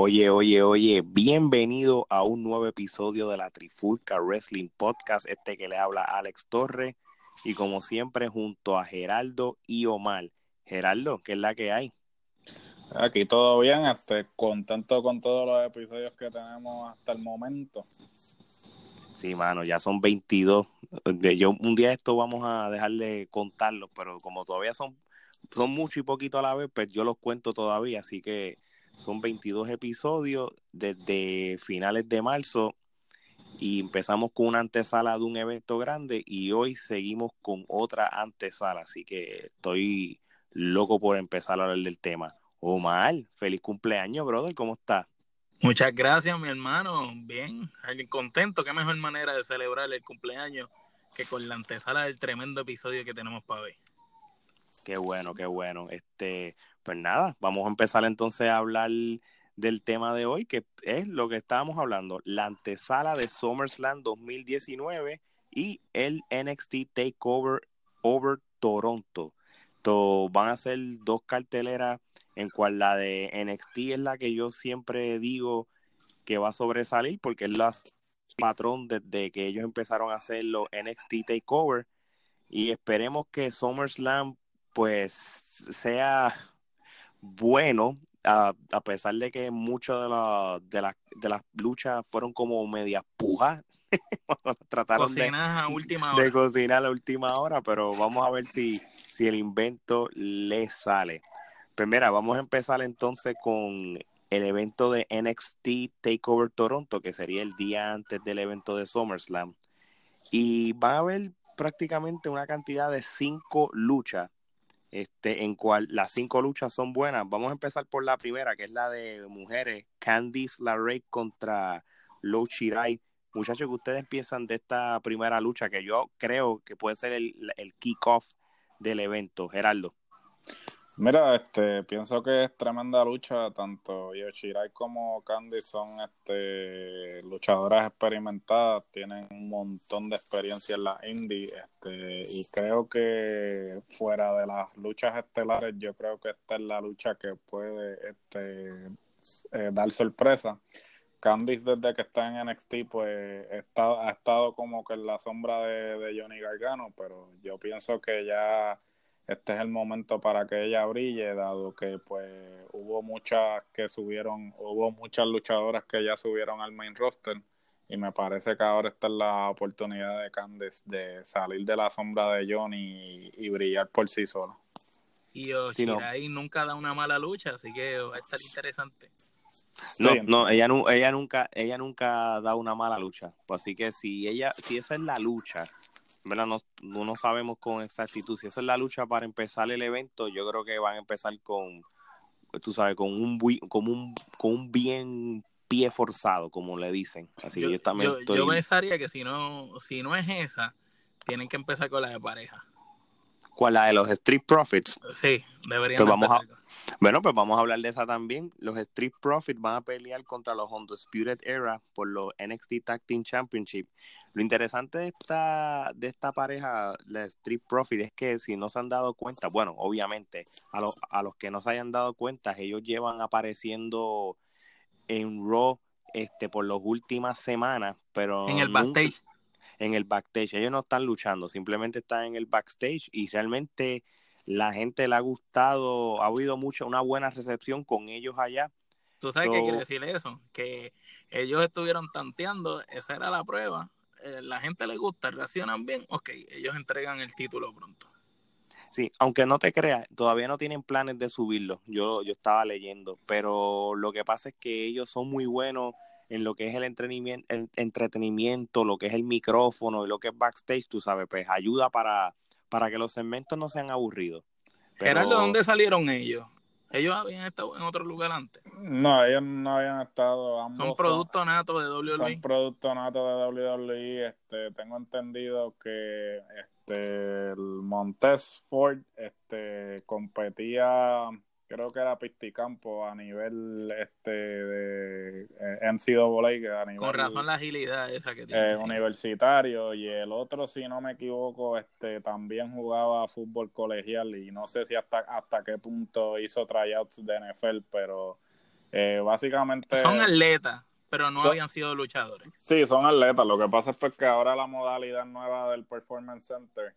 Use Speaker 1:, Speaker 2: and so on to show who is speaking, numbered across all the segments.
Speaker 1: Oye, oye, oye, bienvenido a un nuevo episodio de la Trifulca Wrestling Podcast, este que le habla Alex Torre y como siempre junto a Geraldo y Omar. Geraldo, ¿qué es la que hay?
Speaker 2: Aquí todo bien, este, contento con todos los episodios que tenemos hasta el momento.
Speaker 1: Sí, mano, ya son 22. De- Yo, un día esto vamos a dejar de contarlos, pero como todavía son, son mucho y poquito a la vez, pues yo los cuento todavía, así que son 22 episodios desde finales de marzo y empezamos con una antesala de un evento grande y hoy seguimos con otra antesala, así que estoy loco por empezar a hablar del tema. Omar, feliz cumpleaños, brother, ¿cómo estás?
Speaker 3: Muchas gracias, mi hermano. Bien, contento. Qué mejor manera de celebrar el cumpleaños que con la antesala del tremendo episodio que tenemos para hoy.
Speaker 1: Qué bueno, qué bueno. Este, pues nada, vamos a empezar entonces a hablar del tema de hoy, que es lo que estábamos hablando, la antesala de SummerSlam 2019 y el NXT Takeover Over Toronto. To- van a ser dos carteleras en cual la de NXT es la que yo siempre digo que va a sobresalir porque es la patrón desde que ellos empezaron a hacer los NXT Takeover y esperemos que SummerSlam pues sea bueno a, a pesar de que muchas de, la- de, las- de las luchas fueron como medias pujas trataron de,
Speaker 3: a última
Speaker 1: de
Speaker 3: hora.
Speaker 1: cocinar a la última hora, pero vamos a ver si, si el invento le sale. Pues mira, vamos a empezar entonces con el evento de NXT Takeover Toronto, que sería el día antes del evento de SummerSlam. Y van a haber prácticamente una cantidad de cinco luchas, este, en cual las cinco luchas son buenas. Vamos a empezar por la primera, que es la de mujeres, Candice LeRae contra Lo Shirai. Muchachos, que ustedes piensan de esta primera lucha que yo creo que puede ser el, el kickoff del evento, Geraldo.
Speaker 2: Mira, este, pienso que es tremenda lucha, tanto Yoshirai como Candy son este, luchadoras experimentadas, tienen un montón de experiencia en la indie, este, y creo que fuera de las luchas estelares, yo creo que esta es la lucha que puede este, eh, dar sorpresa. Candice desde que está en NXT pues está, ha estado como que en la sombra de, de Johnny Gargano, pero yo pienso que ya este es el momento para que ella brille, dado que pues hubo muchas que subieron, hubo muchas luchadoras que ya subieron al main roster y me parece que ahora esta es la oportunidad de Candice de salir de la sombra de Johnny y, y brillar por sí sola.
Speaker 3: Y
Speaker 1: Sí, no.
Speaker 3: Nunca da una mala lucha, así que va a estar interesante.
Speaker 1: No,
Speaker 2: Sí.
Speaker 1: no, ella, ella nunca, ella nunca da una mala lucha. Pues así que si ella, si esa es la lucha, ¿verdad? No, no, no sabemos con exactitud. Si esa es la lucha para empezar el evento, yo creo que van a empezar con, tú sabes, con un, con un, con un bien pie forzado, como le dicen. Así que yo también
Speaker 3: yo,
Speaker 1: estoy.
Speaker 3: yo pensaría que si no, si no es esa, tienen que empezar con la de pareja.
Speaker 1: ¿Cuál? La de los Street Profits.
Speaker 3: Sí, deberían
Speaker 1: Pues vamos a- Bueno, pues vamos a hablar de esa también. Los Street Profits van a pelear contra los Undisputed Era por los NXT Tag Team Championship. Lo interesante de esta, de esta pareja, la Street Profits, es que si no se han dado cuenta, bueno, obviamente, a, los a los que no se hayan dado cuenta, ellos llevan apareciendo en Raw este, por las últimas semanas, pero
Speaker 3: En el
Speaker 1: nunca-
Speaker 3: backstage.
Speaker 1: En el backstage. Ellos no están luchando, simplemente están en el backstage y realmente la gente le ha gustado, ha habido mucha, una buena recepción con ellos allá.
Speaker 3: ¿Tú sabes
Speaker 1: So-
Speaker 3: qué quiere decir eso? Que ellos estuvieron tanteando, esa era la prueba. Eh, la gente le gusta, reaccionan bien, ok, ellos entregan el título pronto.
Speaker 1: Sí, aunque no te creas, todavía no tienen planes de subirlo. Yo, yo estaba leyendo, pero lo que pasa es que ellos son muy buenos en lo que es el entretenimiento, el entretenimiento, lo que es el micrófono y lo que es backstage, tú sabes, pues ayuda para, para que los segmentos no sean aburridos. Pero-
Speaker 3: Gerardo, ¿dónde salieron ellos? Ellos habían estado en otro lugar antes.
Speaker 2: No, ellos no habían estado. Ambos
Speaker 3: Son productos natos de WWE.
Speaker 2: son producto nato de WWE. Este, tengo entendido que este, el Montes Ford este, competía, creo que era Pisticampo a nivel este, de eh, NCAA, que a nivel
Speaker 3: Con razón la agilidad esa que tiene.
Speaker 2: eh, universitario. Y el otro, si no me equivoco, este, también jugaba fútbol colegial. Y no sé si hasta, hasta qué punto hizo tryouts de NFL, pero eh, básicamente.
Speaker 3: Son atletas, pero no
Speaker 2: Son-
Speaker 3: habían sido luchadores.
Speaker 2: Sí, son atletas. Lo que pasa es pues que ahora la modalidad nueva del Performance Center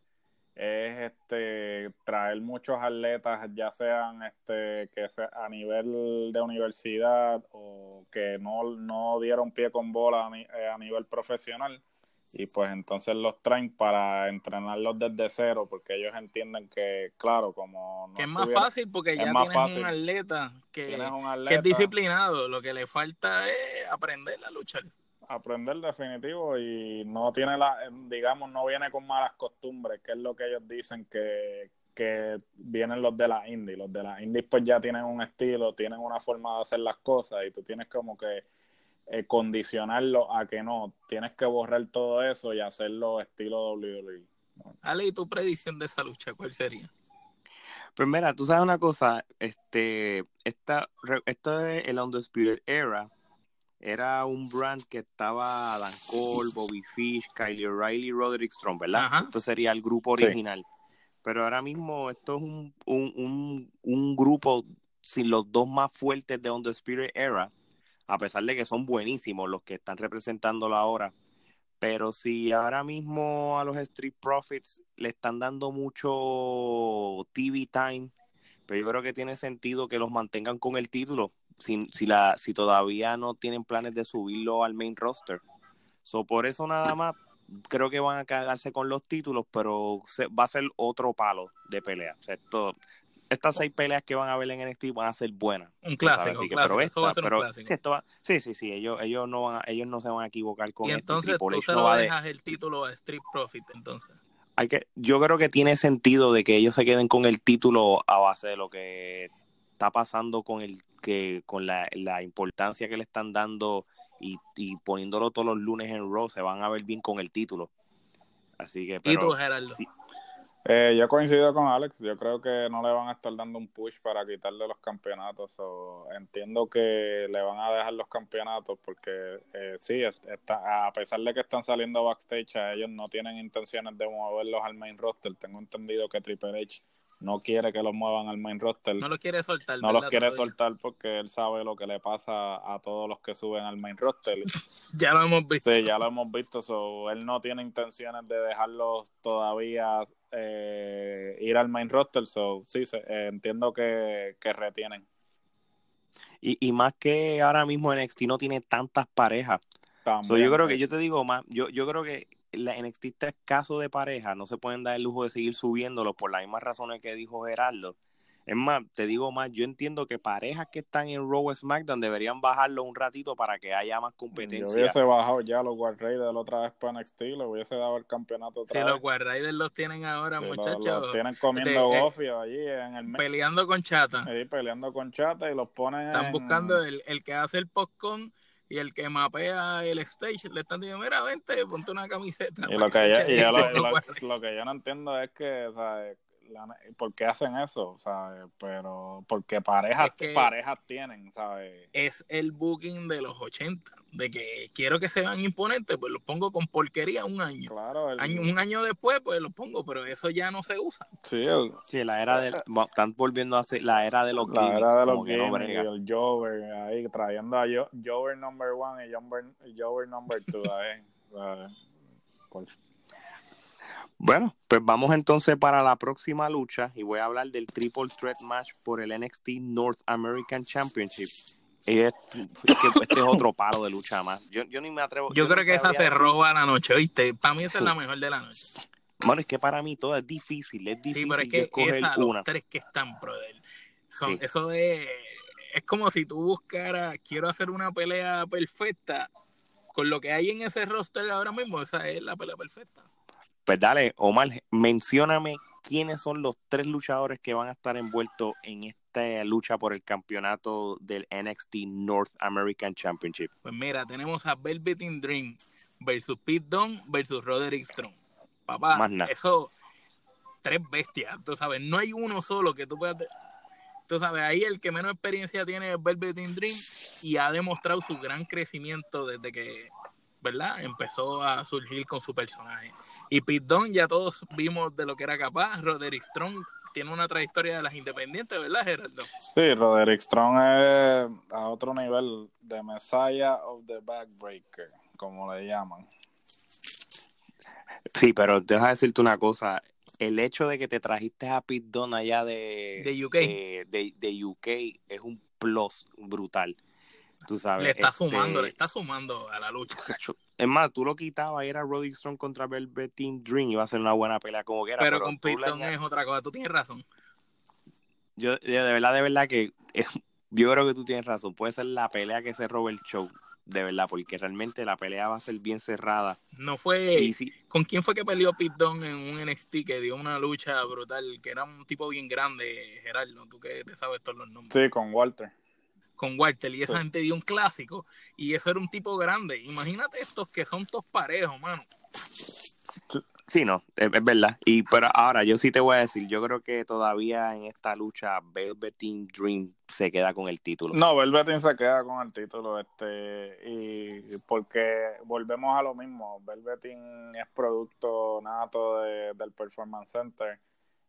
Speaker 2: es este traer muchos atletas, ya sean este que sea a nivel de universidad o que no, no dieron pie con bola a, ni- eh, a nivel profesional y pues entonces los traen para entrenarlos desde cero porque ellos entienden que claro como no
Speaker 3: que es más fácil porque ya tienes
Speaker 2: fácil.
Speaker 3: un atleta que,
Speaker 2: tienes un
Speaker 3: que
Speaker 2: atleta,
Speaker 3: es disciplinado. Lo que le falta es aprender a luchar.
Speaker 2: Aprender definitivo y no tiene la, digamos, no viene con malas costumbres, que es lo que ellos dicen que, que vienen los de la indie. Los de la indie pues ya tienen un estilo, tienen una forma de hacer las cosas y tú tienes como que eh, condicionarlo a que no, tienes que borrar todo eso y hacerlo estilo WWE.
Speaker 3: Ale, ¿y tu predicción de esa lucha cuál sería?
Speaker 1: Pues mira, tú sabes una cosa, este, esta, re- esto es el Undisputed Era, era un brand que estaba Dan Cole, Bobby Fish, Kylie O'Reilly, Roderick Strong, ¿verdad?
Speaker 3: Ajá.
Speaker 1: Esto sería el grupo
Speaker 2: Sí.
Speaker 1: original. Pero ahora mismo esto es un, un, un, un grupo sin los dos más fuertes de Undisputed Era, a pesar de que son buenísimos los que están representándolo ahora. Pero si ahora mismo a los Street Profits le están dando mucho TV time, pero yo creo que tiene sentido que los mantengan con el título, si, si, la, si todavía no tienen planes de subirlo al main roster. So, por eso nada más creo que van a quedarse con los títulos, pero se- va a ser otro palo de pelea. O sea, esto- estas seis peleas que van a ver en NXT van a ser buenas.
Speaker 3: Un clásico,
Speaker 1: así que-
Speaker 3: clásico.
Speaker 1: pero
Speaker 3: eso va a
Speaker 1: esta-
Speaker 3: ser
Speaker 1: pero-
Speaker 3: un clásico.
Speaker 1: sí, esto va- sí, sí, sí, ellos, ellos, no van a- ellos no se van a equivocar con
Speaker 3: y
Speaker 1: esto.
Speaker 3: entonces tú se
Speaker 1: no
Speaker 3: lo
Speaker 1: de-
Speaker 3: dejas el título a Street Profit, entonces.
Speaker 1: hay que, yo creo que tiene sentido de que ellos se queden con el título a base de lo que está pasando con el que con la, la importancia que le están dando y, y poniéndolo todos los lunes en Raw se van a ver bien con el título así que
Speaker 3: y tú, Gerardo.
Speaker 1: sí.
Speaker 2: Eh, yo coincido con Alex, yo creo que no le van a estar dando un push para quitarle los campeonatos. o entiendo que le van a dejar los campeonatos porque eh, sí, es- está, a pesar de que están saliendo backstage, a ellos no tienen intenciones de moverlos al main roster. Tengo entendido que Triple H no quiere que los muevan al main roster.
Speaker 3: No los quiere soltar.
Speaker 2: No
Speaker 3: ¿verdad,
Speaker 2: los quiere
Speaker 3: todavía?
Speaker 2: soltar porque él sabe lo que le pasa a todos los que suben al main roster.
Speaker 3: Ya lo hemos visto.
Speaker 2: Sí, ya lo hemos visto. So, él no tiene intenciones de dejarlos todavía eh, ir al main roster. So, sí, se- eh, entiendo que, que retienen.
Speaker 1: y, y más que ahora mismo NXT no tiene tantas parejas
Speaker 2: También,
Speaker 1: So, yo creo que yo te digo más, yo, yo creo que la NXT está escaso de pareja, no se pueden dar el lujo de seguir subiéndolo por las mismas razones que dijo Gerardo. Es más, te digo más, yo entiendo que parejas que están en Raw SmackDown deberían bajarlo un ratito para que haya más
Speaker 2: Yo
Speaker 1: competencia.
Speaker 2: hubiese bajado ya los War Raiders la otra vez para NXT, le hubiese dado el campeonato
Speaker 3: Si
Speaker 2: otra
Speaker 3: los
Speaker 2: vez.
Speaker 3: War Raiders los tienen ahora,
Speaker 2: Sí,
Speaker 3: muchachos,
Speaker 2: los tienen comiendo
Speaker 3: de- eh,
Speaker 2: gofio allí en el mes,
Speaker 3: peleando con chata.
Speaker 2: ahí peleando con chata y los ponen
Speaker 3: Están
Speaker 2: en-
Speaker 3: buscando el, el que hace el postcon y el que mapea el stage. Le están diciendo, mira, vente, ponte una camiseta.
Speaker 2: Y lo que, yo,
Speaker 3: eche
Speaker 2: y yo lo,
Speaker 3: ese
Speaker 2: lo-
Speaker 3: War
Speaker 2: lo que yo no entiendo es que, o sea, la- ¿por qué hacen eso? ¿sabes? Pero porque parejas,
Speaker 3: Es que-
Speaker 2: parejas tienen, ¿sabes?
Speaker 3: es el booking de los 80, de que quiero que se vean imponentes, pues los pongo con porquería un año.
Speaker 2: Claro, el-
Speaker 3: Año- un año después, pues los pongo, pero eso ya no se usa.
Speaker 2: sí, el-
Speaker 1: Sí, la era de, va- están volviendo a hacer la era de los
Speaker 2: la
Speaker 1: gimmicks,
Speaker 2: era de los
Speaker 1: brega.
Speaker 2: y el Jover ahí trayendo a Jo- Jover number one y Jover, number two ahí. ¿sabes? Por-
Speaker 1: Bueno, pues vamos entonces para la próxima lucha y voy a hablar del Triple Threat Match por el NXT North American Championship. Y es- es que este es otro palo de lucha más. Yo, yo ni me atrevo.
Speaker 3: Yo,
Speaker 1: ni
Speaker 3: creo que esa se
Speaker 1: decir-
Speaker 3: roba la noche, ¿viste? Para mí esa es
Speaker 1: Sí.
Speaker 3: la mejor de la noche.
Speaker 1: Mano, es que para mí todo es difícil, es
Speaker 3: Sí,
Speaker 1: difícil
Speaker 3: pero es
Speaker 1: yo
Speaker 3: que
Speaker 1: escoger
Speaker 3: esa,
Speaker 1: una.
Speaker 3: los tres que están, brother. Son,
Speaker 1: Sí.
Speaker 3: Eso es, es como si tú buscaras, quiero hacer una pelea perfecta. Con lo que hay en ese roster ahora mismo, esa es la pelea perfecta.
Speaker 1: Pues dale, Omar, mencióname quiénes son los tres luchadores que van a estar envueltos en esta lucha por el campeonato del NXT North American Championship.
Speaker 3: Pues mira, tenemos a Velveteen Dream versus Pete Dunne versus Roderick Strong. Papá,
Speaker 1: Más nada.
Speaker 3: eso, tres bestias, tú sabes, no hay uno solo que tú puedas... Tú sabes, ahí el que menos experiencia tiene es Velveteen Dream y ha demostrado su gran crecimiento desde que, ¿verdad? Empezó a surgir con su personaje. Y Pete Dunne ya todos vimos de lo que era capaz. Roderick Strong tiene una trayectoria de las independientes, ¿verdad, Gerardo?
Speaker 2: Sí, Roderick Strong es a otro nivel de Messiah of the Backbreaker, como le llaman.
Speaker 1: Sí, pero deja decirte una cosa. El hecho de que te trajiste a Pete Dunne allá de,
Speaker 3: De UK.
Speaker 1: de, de- de UK es un plus brutal. Tú sabes.
Speaker 3: Le está
Speaker 1: este,
Speaker 3: sumando, le está sumando a la lucha.
Speaker 1: Cacho, Es más, tú lo quitabas y era Roderick Strong contra Velveteen Dream. Iba a ser una buena pelea como quiera.
Speaker 3: Pero,
Speaker 1: Pero,
Speaker 3: con
Speaker 1: añades-
Speaker 3: es otra cosa. Tú tienes razón.
Speaker 1: yo, yo de verdad, de verdad que eh, yo creo que tú tienes razón. Puede ser la pelea que se roba el show. De verdad, porque realmente la pelea va a ser bien cerrada.
Speaker 3: No fue. ¿Con quién fue que peleó Dunne en un NXT que dio una lucha brutal? Que era un tipo bien grande, Gerardo. Tú que te sabes todos los nombres.
Speaker 2: Sí, con Walter.
Speaker 3: Con Walter. Y esa
Speaker 2: Sí.
Speaker 3: gente dio un clásico. Y eso era un tipo grande. Imagínate estos que son todos parejos, mano.
Speaker 1: sí, no, es, es verdad. Y pero ahora yo sí te voy a decir, yo creo que todavía en esta lucha Velveteen Dream se queda con el título.
Speaker 2: No, Velveteen se queda con el título, este, y porque volvemos a lo mismo, Velveteen es producto nato de- del Performance Center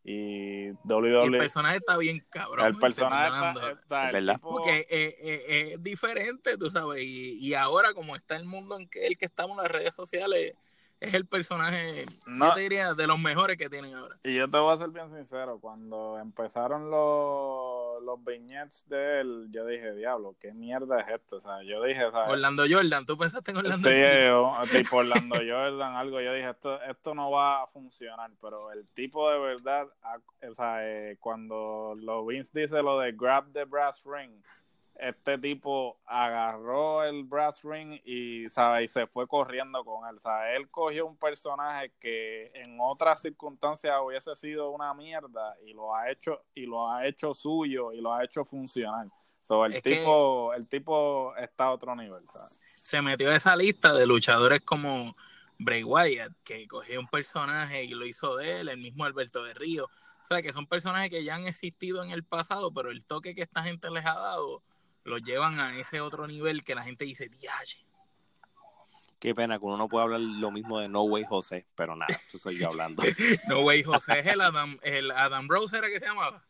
Speaker 2: y
Speaker 3: Y el
Speaker 2: WWE,
Speaker 3: personaje está bien cabrón.
Speaker 2: el personaje
Speaker 3: Fernando.
Speaker 2: está, está- el
Speaker 1: ¿Verdad?
Speaker 2: tipo-
Speaker 3: Porque eh, eh, es diferente, tú sabes, y, y ahora como está el mundo en que el que estamos en las redes sociales, es el personaje,
Speaker 2: No.
Speaker 3: yo te diría, de los mejores que tienen ahora.
Speaker 2: Y yo te voy a ser bien sincero, cuando empezaron los, los vignettes de él, yo dije, diablo, ¿qué mierda es esto? O sea, yo dije, ¿sabes?
Speaker 3: Orlando Jordan, ¿tú pensaste en Orlando
Speaker 2: Sí,
Speaker 3: Jordan?
Speaker 2: yo, tipo Orlando Jordan, algo, yo dije, esto, esto no va a funcionar, pero el tipo de verdad, o sea, eh, cuando lo Vince dice lo de grab the brass ring, este tipo agarró el brass ring y, ¿sabe? y se fue corriendo con él, él cogió un personaje que en otras circunstancias hubiese sido una mierda y lo ha hecho y lo ha hecho suyo y lo ha hecho funcionar. So, el
Speaker 3: Es
Speaker 2: tipo, el tipo está a otro nivel, ¿sabes?
Speaker 3: Se metió a esa lista de luchadores como Bray Wyatt, que cogió un personaje y lo hizo de él, el mismo Alberto de Río. O sea, que son personajes que ya han existido en el pasado, pero el toque que esta gente les ha dado los llevan a ese otro nivel que la gente dice, diache.
Speaker 1: Qué pena que uno no puede hablar lo mismo de No Way José, pero nada, eso soy yo hablando.
Speaker 3: No, güey, José es el Adam, el Adam Rose, ¿era que se llamaba?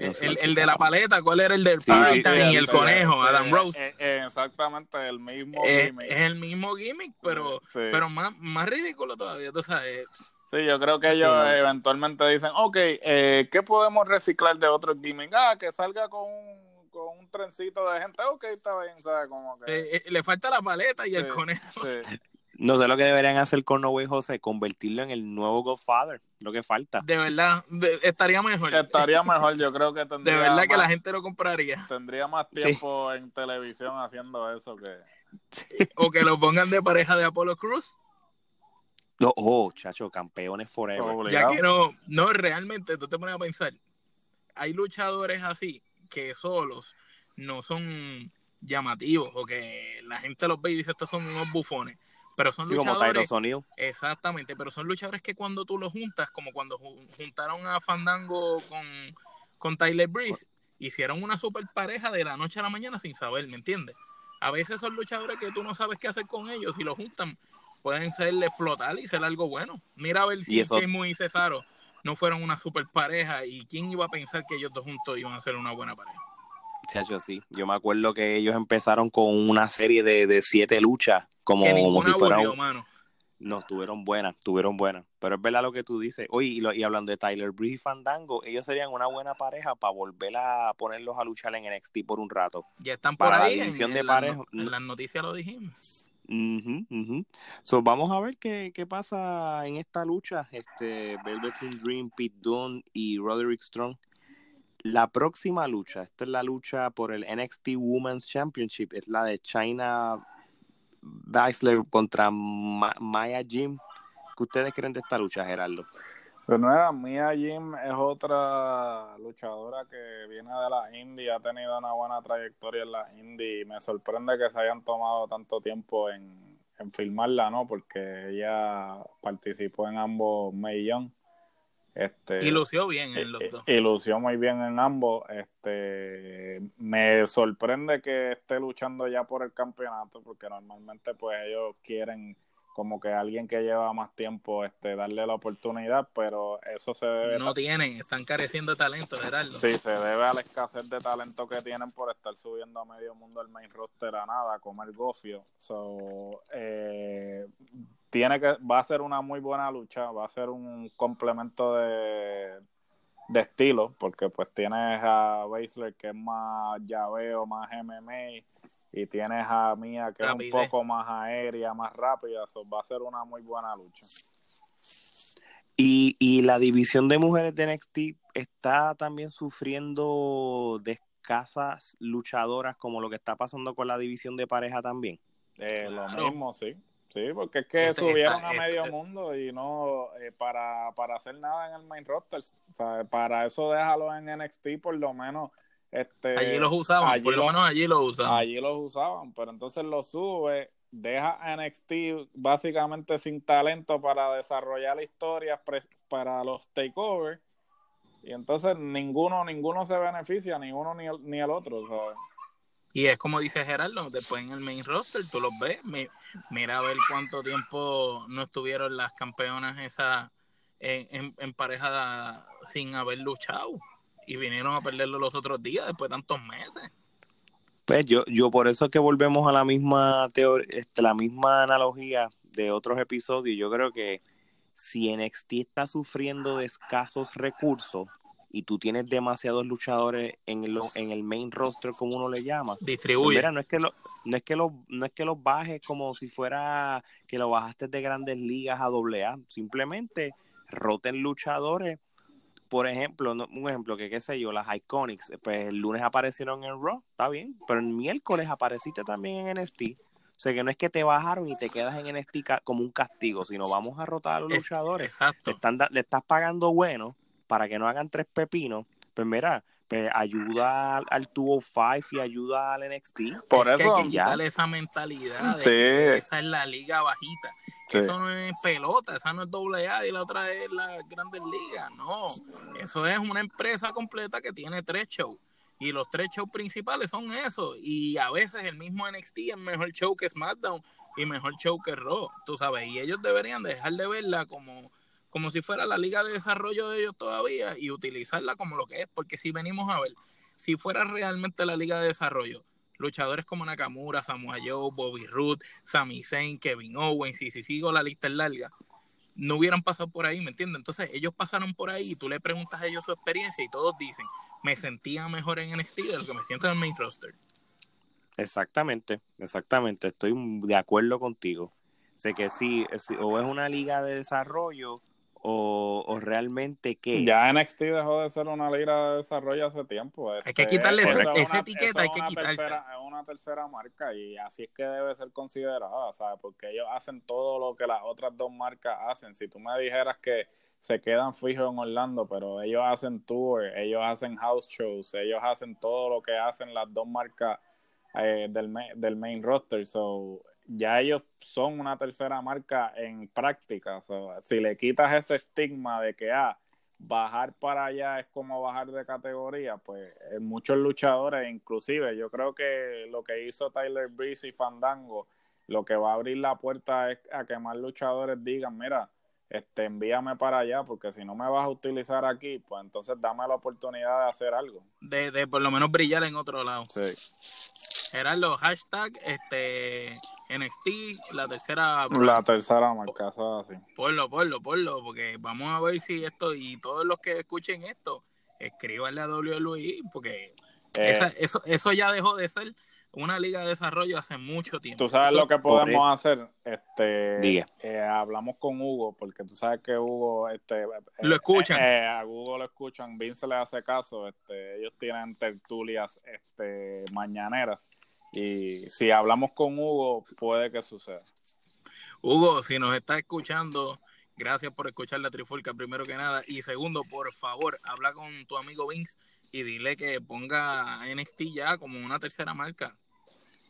Speaker 3: El, de la paleta, ¿cuál era el del
Speaker 1: Sí,
Speaker 3: y el
Speaker 1: sí,
Speaker 3: conejo?
Speaker 2: sí,
Speaker 3: Adam Rose.
Speaker 2: eh, eh, exactamente el mismo
Speaker 3: Eh,
Speaker 2: gimmick.
Speaker 3: es el mismo gimmick, pero,
Speaker 2: Sí.
Speaker 3: pero más, más ridículo todavía, tú sabes.
Speaker 2: Sí, yo creo que
Speaker 1: Sí,
Speaker 2: ellos
Speaker 1: no.
Speaker 2: eventualmente dicen, ok, eh, ¿qué podemos reciclar de otros gimmicks? Ah, que salga con un, con un trencito de gente. Ok, está bien, ¿sabes? Como que...
Speaker 3: Eh, eh, le falta la paleta y el conejo.
Speaker 2: sí.
Speaker 1: No sé lo que deberían hacer con No Way José, convertirlo en el nuevo Godfather, lo que falta.
Speaker 3: De verdad, de- estaría mejor.
Speaker 2: Estaría mejor, yo creo que
Speaker 3: De
Speaker 2: tendría,
Speaker 3: verdad que
Speaker 2: más,
Speaker 3: la gente lo compraría.
Speaker 2: tendría más
Speaker 1: Sí.
Speaker 2: tiempo en televisión haciendo eso que...
Speaker 3: O que lo pongan de pareja de Apollo Cruz.
Speaker 1: No, oh, chacho, campeones forever.
Speaker 3: Ya
Speaker 2: Obligado.
Speaker 3: que no, no, realmente, tú te pones a pensar. Hay luchadores así que solos no son llamativos o que la gente los ve y dice estos son unos bufones. Pero son
Speaker 1: Sí, como
Speaker 3: luchadores.
Speaker 1: O'Neill.
Speaker 3: Exactamente, pero son luchadores que cuando tú los juntas, como cuando ju- juntaron a Fandango con, con Tyler Breeze, hicieron una super pareja de la noche a la mañana sin saber, ¿me entiendes? A veces son luchadores que tú no sabes qué hacer con ellos y los juntan, pueden ser explotar y ser algo bueno. Mira a ver si
Speaker 1: Y eso-
Speaker 3: Sheamus y Cesaro no fueron una super pareja y quién iba a pensar que ellos dos juntos iban a ser una buena pareja.
Speaker 1: Chacho, sí. Yo me acuerdo que ellos empezaron con una serie de, de siete luchas, como, como si fuera
Speaker 3: aburrió,
Speaker 1: un-
Speaker 3: mano.
Speaker 1: No, tuvieron buenas, tuvieron buenas. Pero es verdad lo que tú dices. Oye, y, lo- y hablando de Tyler Breeze y Fandango, ellos serían una buena pareja para volver a ponerlos a luchar en NXT por un rato.
Speaker 3: Ya están por
Speaker 1: Para la
Speaker 3: ahí.
Speaker 1: división
Speaker 3: en,
Speaker 1: de pareja,
Speaker 3: no- en las noticias lo dijimos.
Speaker 1: Ujú, ujú. So, vamos a ver qué, qué pasa en esta lucha. Este, Velveteen Dream, Pete Dunne y Roderick Strong. La próxima lucha, esta es la lucha por el NXT Women's Championship, es la de China Baszler contra Ma- Maya Jim. ¿Qué ustedes creen de esta lucha, Gerardo?
Speaker 2: Pues nueva, Mia Jim es otra luchadora que viene de la indie, ha tenido una buena trayectoria en la indie y me sorprende que se hayan tomado tanto tiempo en, en filmarla, ¿no? Porque ella participó en ambos Young. Este,
Speaker 3: y lució bien en los dos.
Speaker 2: Y, lució muy bien en ambos. Este, me sorprende que esté luchando ya por el campeonato, porque normalmente pues ellos quieren como que alguien que lleva más tiempo este darle la oportunidad, pero eso se debe
Speaker 3: no tienen, están careciendo de talento, Gerardo.
Speaker 2: Sí, se debe a la escasez de talento que tienen por estar subiendo a medio mundo el main roster a nada, como el gofio. So, eh, tiene que va a ser una muy buena lucha, va a ser un complemento de de estilo, porque pues tienes a Baszler que es más llaveo, más MMA, y tienes a Mia que es un poco más aérea, más rápida, eso va a ser una muy buena lucha.
Speaker 1: Y, y la división de mujeres de NXT está también sufriendo de escasas luchadoras como lo que está pasando con la división de pareja también.
Speaker 2: Eh, Lo mismo, sí. Sí, porque es que subieron a medio mundo y no eh, para, para hacer nada en el main roster. O sea, para eso déjalo en NXT por lo menos este,
Speaker 3: allí los usaban, por lo menos allí los usaban.
Speaker 2: Allí los usaban, pero entonces lo sube, deja a NXT básicamente sin talento para desarrollar historias para los takeovers. Y entonces ninguno, ninguno se beneficia, ni uno ni el, ni el otro,
Speaker 3: Y es como dice Gerardo, después en el main roster tú los ves, mira a ver cuánto tiempo no estuvieron las campeonas esas en, en pareja sin haber luchado y vinieron a perderlo los otros días después de tantos meses.
Speaker 1: Pues yo, yo por eso es que volvemos a la misma teoría, este, la misma analogía de otros episodios. Yo creo que si NXT está sufriendo de escasos recursos y tú tienes demasiados luchadores en el, en el main roster, como uno le llama,
Speaker 3: distribuye.
Speaker 1: Pues no es que lo, no es que lo, no es que los bajes como si fuera que lo bajaste de grandes ligas a doble A, simplemente roten luchadores por ejemplo, un ejemplo que qué sé yo, las Iconics, pues el lunes aparecieron en Raw, está bien, pero el miércoles apareciste también en NXT. O sea que no es que te bajaron y te quedas en NXT como un castigo, sino vamos a rotar a los luchadores.
Speaker 3: Exacto.
Speaker 1: están, le estás pagando bueno para que no hagan tres pepinos. Pues mira, pues ayuda al, 205 y ayuda al NXT.
Speaker 3: Por eso que hay que quitarle esa mentalidad de que esa es la liga bajita. Eso no es pelota, esa no es doble A y la otra es la Grandes Ligas. No, eso es una empresa completa que tiene tres shows. Y los tres shows principales son eso. Y a veces el mismo NXT es mejor show que SmackDown y mejor show que Raw, tú sabes. Y ellos deberían dejar de verla como, como si fuera la liga de desarrollo de ellos todavía y utilizarla como lo que es. Porque si venimos a ver, si fuera realmente la liga de desarrollo, luchadores como Nakamura, Samoa Joe, Bobby Roode, Sami Zayn, Kevin Owens, y si sigo la lista es larga, no hubieran pasado por ahí, ¿me entiendes? Entonces ellos pasaron por ahí y tú le preguntas a ellos su experiencia y todos dicen, me sentía mejor en NXT de lo que me siento en el main roster.
Speaker 1: Exactamente, exactamente, estoy de acuerdo contigo. Sé que sí, o es una liga de desarrollo o, realmente qué
Speaker 2: Ya NXT dejó de ser una liga de desarrollo hace tiempo.
Speaker 3: hay que este, quitarle esa, etiqueta, hay que quitarle.
Speaker 2: Es una tercera marca y así es que debe ser considerada, ¿sabes? Porque ellos hacen todo lo que las otras dos marcas hacen. Si tú me dijeras que se quedan fijos en Orlando, pero ellos hacen tour, ellos hacen house shows, ellos hacen todo lo que hacen las dos marcas eh, del, del main roster. So, ya ellos son una tercera marca en práctica. si le quitas ese estigma de que ah, bajar para allá es como bajar de categoría, pues eh, muchos luchadores, inclusive yo creo que lo que hizo Tyler Breeze y Fandango, lo que va a abrir la puerta es a que más luchadores digan, mira, este, envíame para allá, porque si no me vas a utilizar aquí, pues entonces dame la oportunidad de hacer algo.
Speaker 3: De, de por lo menos brillar en otro lado.
Speaker 2: Sí.
Speaker 3: los hashtag, este, NXT, la tercera.
Speaker 2: La tercera marca, así.
Speaker 3: Ponlo, ponlo, ponlo, porque vamos a ver si esto y todos los que escuchen esto, escríbanle a WWE, porque eh. eso, eso ya dejó de ser una liga de desarrollo hace mucho tiempo.
Speaker 2: Tú sabes lo que podemos hacer, este, eh, hablamos con Hugo, porque tú sabes que Hugo, este,
Speaker 3: lo escuchan,
Speaker 2: eh, a Hugo lo escuchan, Vince le hace caso, este, ellos tienen tertulias, este, mañaneras y si hablamos con Hugo, puede que suceda.
Speaker 3: Hugo, si nos está escuchando, Gracias por escuchar la Trifulca, primero que nada. Y segundo, por favor, habla con tu amigo Vince y dile que ponga NXT ya como una tercera marca.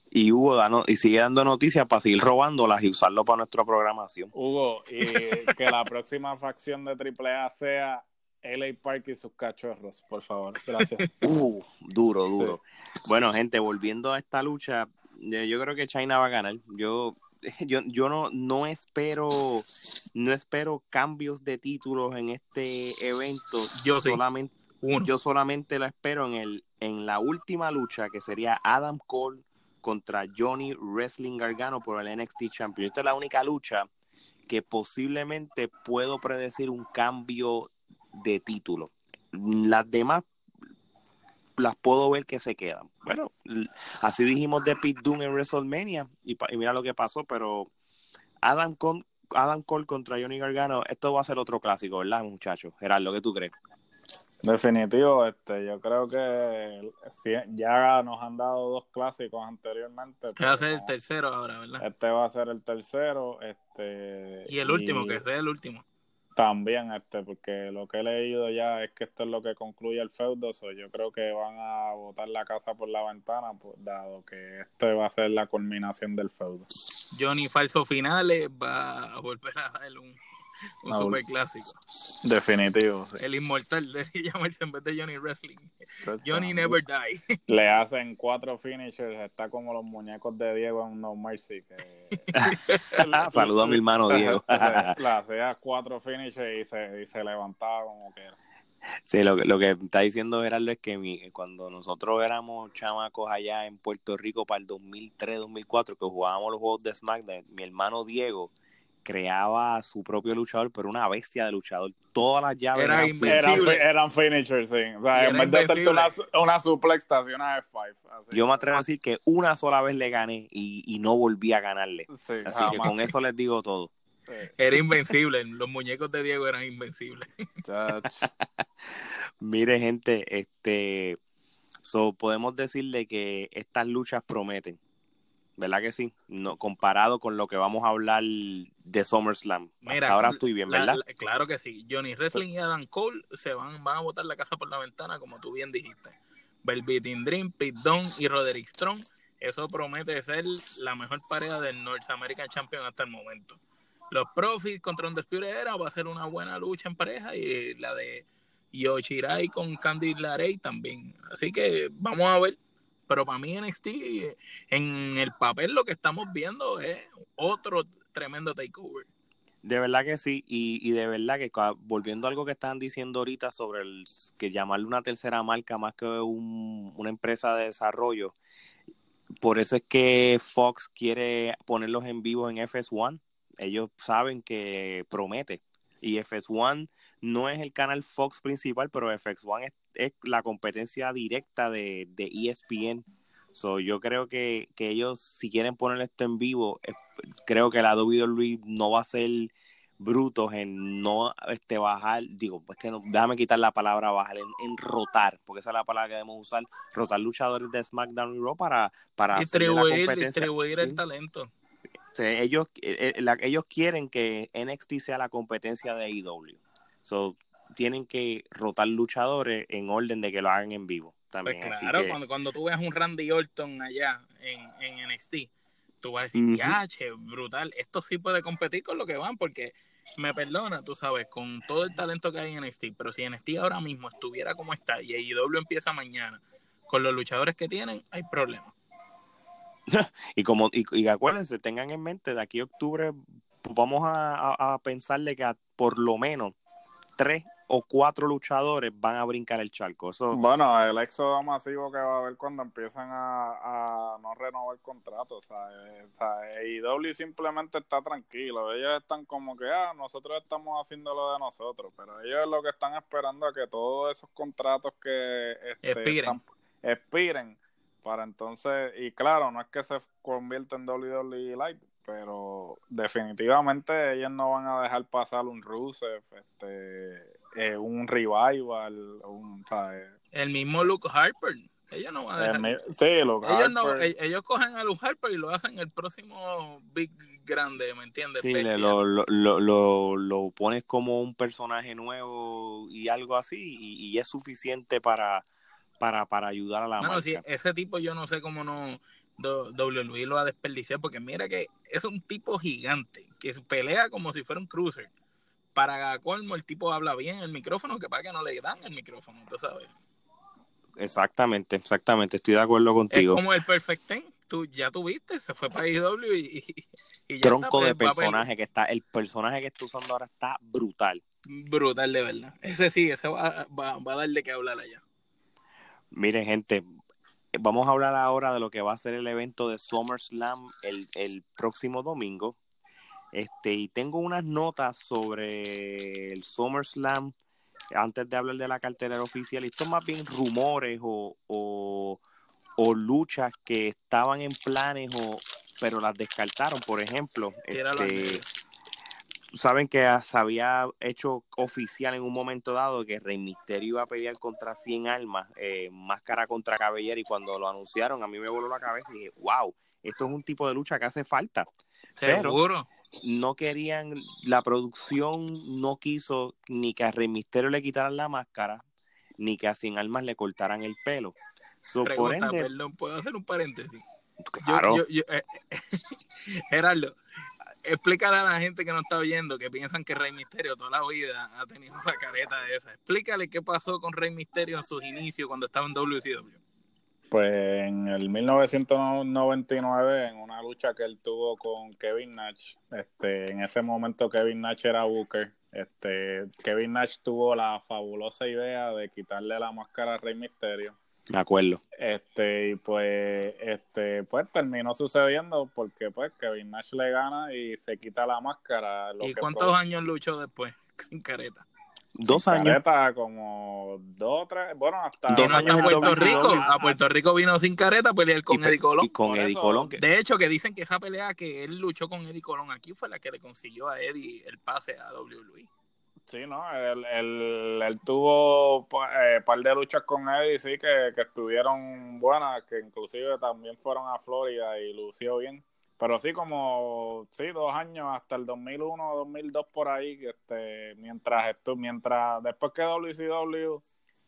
Speaker 1: Y Hugo da no- y sigue dando noticias para seguir robándolas y usarlo para nuestra programación.
Speaker 2: Hugo, y que la próxima facción de AAA sea LA Park y sus cachorros, por favor. Gracias.
Speaker 1: Uh, duro, duro. Bueno, gente, volviendo a esta lucha, eh, yo creo que China va a ganar. Yo, yo, yo no, no espero, no espero cambios de títulos en este evento.
Speaker 3: Yo sí.
Speaker 1: solamente,
Speaker 3: Uno.
Speaker 1: yo solamente lo espero en el, en la última lucha que sería Adam Cole contra Johnny Wrestling Gargano por el NXT Champion. Esta es la única lucha que posiblemente puedo predecir un cambio de título. Las demás las puedo ver que se quedan. Bueno, así dijimos de Pete Dunne en WrestleMania y, pa- y mira lo que pasó, pero Adam, con, Adam Cole contra Johnny Gargano, esto va a ser otro clásico, ¿verdad, muchachos? Gerardo, ¿qué tú crees?
Speaker 2: Definitivo, este, yo creo que ya nos han dado dos clásicos anteriormente.
Speaker 3: Este va a ser el tercero ahora, ¿verdad?
Speaker 2: Este va a ser el tercero, este
Speaker 3: Y el último, que sea el último.
Speaker 2: También, este, porque lo que he leído ya es que esto es lo que concluye el feudo, so yo creo que van a botar la casa por la ventana, pues, dado que este va a ser la culminación del feudo.
Speaker 3: Johnny Falso Finales va a volver a dar un, un super clásico.
Speaker 2: Definitivo, sí.
Speaker 3: El inmortal debería llamarse en vez de Johnny Wrestling. Johnny Never Die.
Speaker 2: Le hacen cuatro finishers, está como los muñecos de Diego en No Mercy. Que...
Speaker 1: Saludo a mi hermano Diego.
Speaker 2: Le hacía cuatro finishers y se, y se levantaba como que era.
Speaker 1: Sí, lo, que- lo que está diciendo Gerardo es que mi- cuando nosotros éramos chamacos allá en Puerto Rico para el 2003-2004, que jugábamos los juegos de SmackDown, mi hermano Diego creaba su propio luchador, pero una bestia de luchador. Todas las llaves
Speaker 3: Era
Speaker 1: eran.
Speaker 2: Eran, eran finishers, sí. O sea,
Speaker 3: Y
Speaker 2: en vez de hacerte una, una suplex, te hacía una F5. así.
Speaker 1: Yo me atrevo a decir que una sola vez le gané y, y no volví a ganarle.
Speaker 2: Sí,
Speaker 1: Así que con eso les digo todo.
Speaker 2: Sí,
Speaker 3: Era invencible. Los muñecos de Diego eran invencibles.
Speaker 1: Mire, gente, este, so, podemos decirle que estas luchas prometen, ¿verdad que sí? No, comparado con lo que vamos a hablar de SummerSlam.
Speaker 3: Mira,
Speaker 1: Hasta ahora estoy bien, ¿verdad?
Speaker 3: la- claro que sí. Johnny Wrestling y Adam Cole se van, van a botar la casa por la ventana, como tú bien dijiste. Velveteen Dream, Pete Dunne y Roderick Strong. Eso promete ser la mejor pareja del North American Champion hasta el momento. Los Profits contra Undisputed Era va a ser una buena lucha en pareja y la de Yoshirai con Candy Larey también. Así que vamos a ver. Pero para mí NXT en el papel lo que estamos viendo es otro tremendo takeover.
Speaker 1: De verdad que sí, y, y de verdad que volviendo a algo que estaban diciendo ahorita sobre el, que llamarle una tercera marca más que un- una empresa de desarrollo, por eso es que Fox quiere ponerlos en vivo en FS1. Ellos saben que promete. Y FS1 no es el canal Fox principal, pero FX1 es, es la competencia directa de, de ESPN. So, yo creo que, que ellos, si quieren poner esto en vivo, eh, creo que la WWE no va a ser brutos en no este bajar, digo, pues que no, déjame quitar la palabra bajar, en, en rotar, porque esa es la palabra que debemos usar, rotar luchadores de SmackDown y Raw para, para hacerle la
Speaker 3: distribuir,
Speaker 1: competencia.
Speaker 3: distribuir
Speaker 1: Sí.
Speaker 3: el talento.
Speaker 1: Ellos, eh, eh, la- ellos quieren que NXT sea la competencia de AEW. So, tienen que rotar luchadores en orden de que lo hagan en vivo
Speaker 3: Pues
Speaker 1: también. Así
Speaker 3: claro,
Speaker 1: que-
Speaker 3: cuando, cuando tú veas un Randy Orton allá en, en NXT, tú vas a decir, ya, che, brutal, esto sí puede competir con lo que van, porque me perdona, tú sabes, con todo el talento que hay en NXT, pero si NXT ahora mismo estuviera como está y AEW empieza mañana con los luchadores que tienen, hay problemas.
Speaker 1: Y como y, y acuérdense, tengan en mente, de aquí a octubre pues vamos a, a- a pensarle que a por lo menos tres o cuatro luchadores van a brincar el charco. Eso,
Speaker 2: Bueno, el éxodo masivo que va a haber cuando empiezan a, a no renovar contratos. O sea, eh, o sea, AEW simplemente está tranquilo. Ellos están como que, ah, nosotros estamos haciendo lo de nosotros. Pero ellos lo que están esperando es que todos esos contratos que este,
Speaker 3: Expiren.
Speaker 2: están- expiren para entonces, y claro, no es que se convierta en WWE Light, pero definitivamente ellos no van a dejar pasar un Rusev, este, eh, un revival, un, ¿sabes?
Speaker 3: El mismo Luke Harper, Ellos no van a
Speaker 2: Eh,
Speaker 3: dejar.
Speaker 2: mi- sí, Luke
Speaker 3: ellos, no,
Speaker 2: Harper.
Speaker 3: e- ellos cogen a Luke Harper y lo hacen el próximo Big Grande, ¿me entiendes?
Speaker 1: Sí, lo, lo, lo, lo, lo pones como un personaje nuevo y algo así, y, y es suficiente para, para, para ayudar a la
Speaker 3: Mano,
Speaker 1: marca.
Speaker 3: sí, ese tipo yo no sé cómo no do- WWE lo ha desperdiciado, porque mira que es un tipo gigante, que pelea como si fuera un cruiser. Para colmo, el tipo habla bien en el micrófono, que para que no le dan el micrófono, tú sabes.
Speaker 1: Exactamente, exactamente, estoy de acuerdo
Speaker 3: Es
Speaker 1: contigo.
Speaker 3: como el Perfect Ten, tú ya tuviste, se fue para IW y, y, y ya
Speaker 1: Tronco
Speaker 3: está,
Speaker 1: de
Speaker 3: pues,
Speaker 1: personaje que está, el personaje que está usando ahora está brutal.
Speaker 3: Brutal de verdad. Ese sí, ese va, va, va a darle que hablar allá.
Speaker 1: Miren, gente, vamos a hablar ahora de lo que va a ser el evento de SummerSlam el, el próximo domingo. Este, y tengo unas notas sobre el SummerSlam antes de hablar de la cartelera oficial. Y esto más bien rumores o, o, o luchas que estaban en planes, o, pero las descartaron. Por ejemplo, este, saben que se había hecho oficial en un momento dado que Rey Misterio iba a pelear contra 100 almas, eh, máscara contra cabellera, y cuando lo anunciaron a mí me voló la cabeza y dije, wow, esto es un tipo de lucha que hace falta. pero-
Speaker 3: Seguro.
Speaker 1: No querían, la producción no quiso ni que a Rey Misterio le quitaran la máscara, ni que a 100 almas le cortaran el pelo. So, por
Speaker 3: Pregunta,
Speaker 1: ende,
Speaker 3: perdón, ¿puedo hacer un paréntesis? Yo-
Speaker 1: claro,
Speaker 3: yo- yo, eh, Gerardo, explícale a la gente que no está oyendo, que piensan que Rey Misterio toda la vida ha tenido la careta de esa. Explícale qué pasó con Rey Misterio en sus inicios cuando estaba en WCW.
Speaker 2: Pues en el 1999, en una lucha que él tuvo con Kevin Nash, este, en ese momento Kevin Nash era Booker. Este, Kevin Nash tuvo la fabulosa idea de quitarle la máscara a Rey Misterio.
Speaker 1: me acuerdo.
Speaker 2: Este, y pues, este, pues terminó sucediendo porque pues Kevin Nash le gana y se quita la máscara. Lo
Speaker 3: ¿Y
Speaker 2: que
Speaker 3: cuántos años luchó después? Sin careta.
Speaker 1: Dos años.
Speaker 2: Careta, como dos tres, bueno, hasta
Speaker 1: Dos años
Speaker 3: a
Speaker 1: en
Speaker 3: Puerto. Rico. A Puerto Rico vino sin careta a pelear con
Speaker 1: y,
Speaker 3: Eddie Colón.
Speaker 1: y con
Speaker 2: Por
Speaker 1: Eddie
Speaker 2: eso-
Speaker 1: Colón. que-
Speaker 3: De hecho, que dicen que esa pelea que él luchó con Eddie Colón aquí fue la que le consiguió a Eddie el pase a WWE.
Speaker 2: Sí, no, él, él, él tuvo un par de luchas con Eddie, sí, que, que estuvieron buenas, que inclusive también fueron a Florida y lució bien. Pero sí, como, sí, dos años, hasta el 2001 2002 por ahí, este, mientras esto, mientras, después que WCW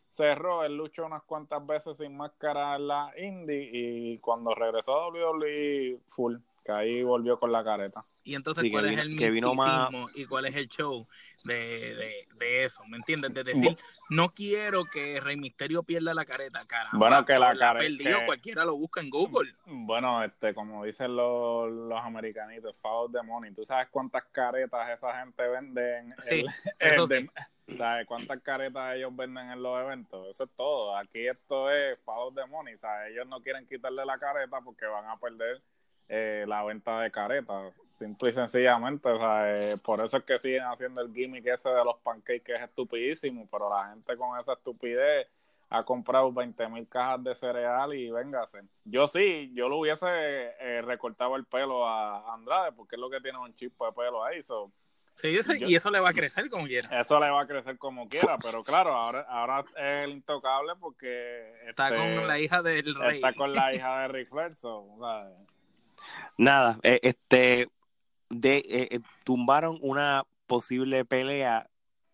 Speaker 2: cerró, él luchó unas cuantas veces sin máscara en la indie y cuando regresó a WWE full, que ahí volvió con la careta.
Speaker 3: Y entonces,
Speaker 1: Sí, que
Speaker 3: ¿cuál
Speaker 1: vino-
Speaker 3: es el
Speaker 1: que vino más-
Speaker 3: misticismo y cuál es el show de, de, de eso? ¿Me entiendes? De decir, no quiero que Rey Misterio pierda la careta, caramba.
Speaker 2: Bueno, que la
Speaker 3: pero
Speaker 2: care-
Speaker 3: perdió,
Speaker 2: que-
Speaker 3: cualquiera lo busca en Google.
Speaker 2: Bueno, este, como dicen los, los americanitos, follow the money. ¿Tú sabes cuántas caretas esa gente vende en
Speaker 3: Sí,
Speaker 2: el-
Speaker 3: eso
Speaker 2: el de-
Speaker 3: sí.
Speaker 2: ¿Sabes cuántas caretas ellos venden en los eventos? Eso es todo. Aquí esto es follow the money. ¿sabes? Ellos no quieren quitarle la careta porque van a perder eh, la venta de caretas. Simple y sencillamente. o sea, eh, por eso es que siguen haciendo el gimmick ese de los pancakes que es estupidísimo. Pero la gente con esa estupidez ha comprado 20 mil cajas de cereal y véngase. Yo sí, yo lo hubiese eh, recortado el pelo a Andrade porque es lo que tiene un chispo de pelo ahí. so,
Speaker 3: Sí, ese-
Speaker 2: Yo-
Speaker 3: y eso le va a crecer como quiera.
Speaker 2: eso le va a crecer como quiera, pero claro, ahora, ahora es el intocable porque
Speaker 3: Está
Speaker 2: este,
Speaker 3: con la hija del rey.
Speaker 2: está con la hija de Rick Flair, so, o sea,
Speaker 1: Nada, eh, este, de, eh, eh, tumbaron una posible pelea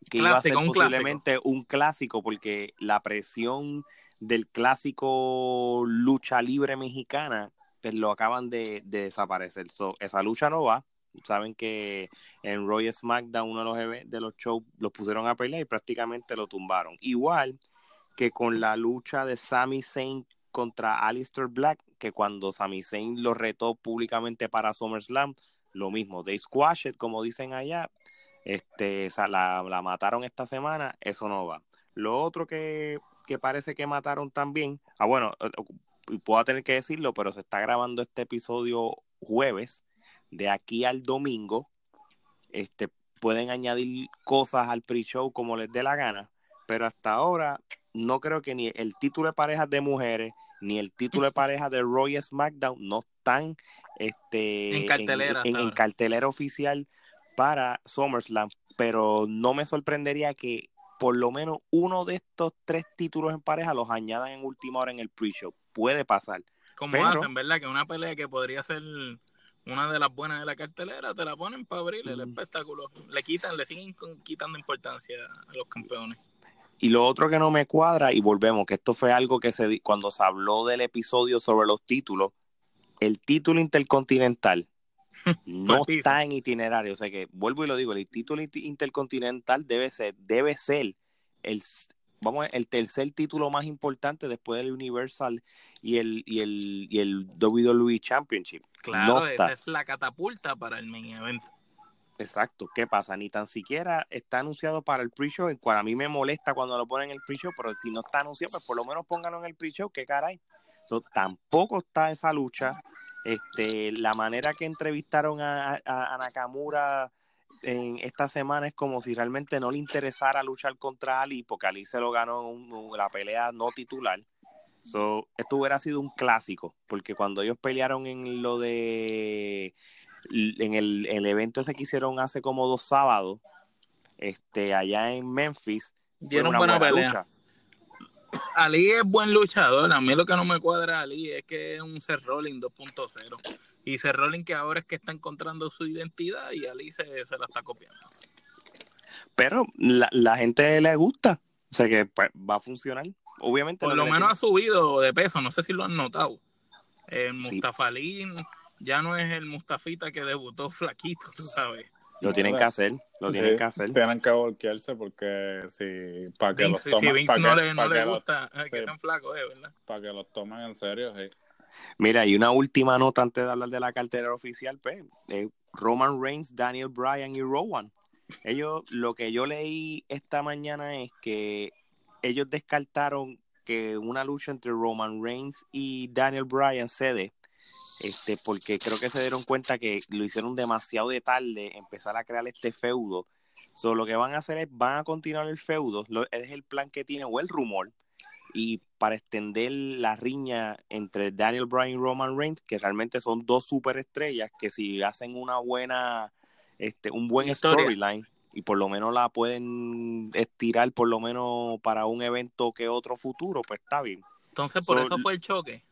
Speaker 1: que iba a ser
Speaker 3: Clásico, un
Speaker 1: posiblemente un clásico porque la presión del clásico lucha libre mexicana pues lo acaban de, de desaparecer. So, esa lucha no va. Saben que en Roy SmackDown uno de los, de los shows los pusieron a pelear y prácticamente lo tumbaron. Igual que con la lucha de Sami Zayn contra Alistair Black, que cuando Sami Zayn lo retó públicamente para SummerSlam, lo mismo, they squash it, como dicen allá, este, la, la mataron esta semana, eso no va. Lo otro que, que parece que mataron también, ah bueno, eh, y puedo tener que decirlo, pero se está grabando este episodio jueves, de aquí al domingo, este, pueden añadir cosas al pre-show como les dé la gana, pero hasta ahora no creo que ni el título de parejas de mujeres ni el título de parejas de Roy SmackDown no están este,
Speaker 3: En cartelera
Speaker 1: en, cartelera oficial para SummerSlam, pero no me sorprendería que por lo menos uno de estos tres títulos en pareja los añadan en última hora en el pre-show. Puede pasar.
Speaker 3: Como
Speaker 1: Pero-
Speaker 3: hacen, ¿verdad? Que una pelea que podría ser una de las buenas de la cartelera, te la ponen para abrir el
Speaker 1: Mm.
Speaker 3: espectáculo. Le quitan, le siguen quitando importancia a los campeones.
Speaker 1: Y lo otro que no me cuadra, y volvemos, que esto fue algo que se cuando se habló del episodio sobre los títulos, el título intercontinental no está en itinerario. O sea que, vuelvo y lo digo, el título intercontinental debe ser, debe ser el, vamos, el tercer título más importante después del Universal y el, y el, y el WWE Championship.
Speaker 3: Claro,
Speaker 1: no
Speaker 3: esa
Speaker 1: está.
Speaker 3: es la catapulta para el main event.
Speaker 1: Exacto. ¿Qué pasa? Ni tan siquiera está anunciado para el pre-show, el cual a mí me molesta cuando lo ponen en el pre-show, pero si no está anunciado, pues por lo menos pónganlo en el pre-show, ¿qué caray? So, tampoco está esa lucha. Este, la manera que entrevistaron a, a- Nakamura en esta semana es como si realmente no le interesara luchar contra Ali, porque Ali se lo ganó un- la pelea no titular. So, esto hubiera sido un clásico, porque cuando ellos pelearon en lo de en el, el evento ese que hicieron hace como dos sábados, este, allá en Memphis,
Speaker 3: Dieron
Speaker 1: una
Speaker 3: buena pelea.
Speaker 1: lucha.
Speaker 3: Ali es buen luchador. A mí lo que no me cuadra a Ali es que es un Seth Rollins 2.0. Y Seth Rollins que ahora es que está encontrando su identidad y Ali se, se la está copiando.
Speaker 1: Pero la, la gente le gusta, o sea que pues, va a funcionar. Obviamente,
Speaker 3: Por
Speaker 1: lo
Speaker 3: menos ha subido de peso, no sé si lo han notado. El
Speaker 1: Sí.
Speaker 3: Mustafa Ali ya no es el Mustafita que debutó flaquito, tú sabes.
Speaker 1: tiene- lo tienen que hacer, lo tienen que hacer.
Speaker 2: Tienen que voltearse porque si para que
Speaker 3: Vince,
Speaker 2: los
Speaker 3: si
Speaker 2: tomen,
Speaker 3: Vince
Speaker 2: para
Speaker 3: no
Speaker 2: que,
Speaker 3: le, no le
Speaker 2: que los-
Speaker 3: gusta eh, que
Speaker 2: sí.
Speaker 3: sean flacos, eh, ¿verdad?
Speaker 2: para que los tomen en serio, sí.
Speaker 1: Mira, y una última nota antes de hablar de la cartera oficial, pues, eh, Roman Reigns, Daniel Bryan y Rowan. Ellos, lo que yo leí esta mañana es que ellos descartaron que una lucha entre Roman Reigns y Daniel Bryan cede, este, porque creo que se dieron cuenta que lo hicieron demasiado de tarde, empezar a crear este feudo. So, lo que van a hacer es, van a continuar el feudo, lo- es el plan que tienen, o el rumor, y para extender la riña entre Daniel Bryan y Roman Reigns, que realmente son dos superestrellas que si hacen una buena, este, un buen storyline y por lo menos la pueden estirar por lo menos para un evento que otro futuro, pues está bien.
Speaker 3: Entonces, por
Speaker 1: So,
Speaker 3: eso fue el choque.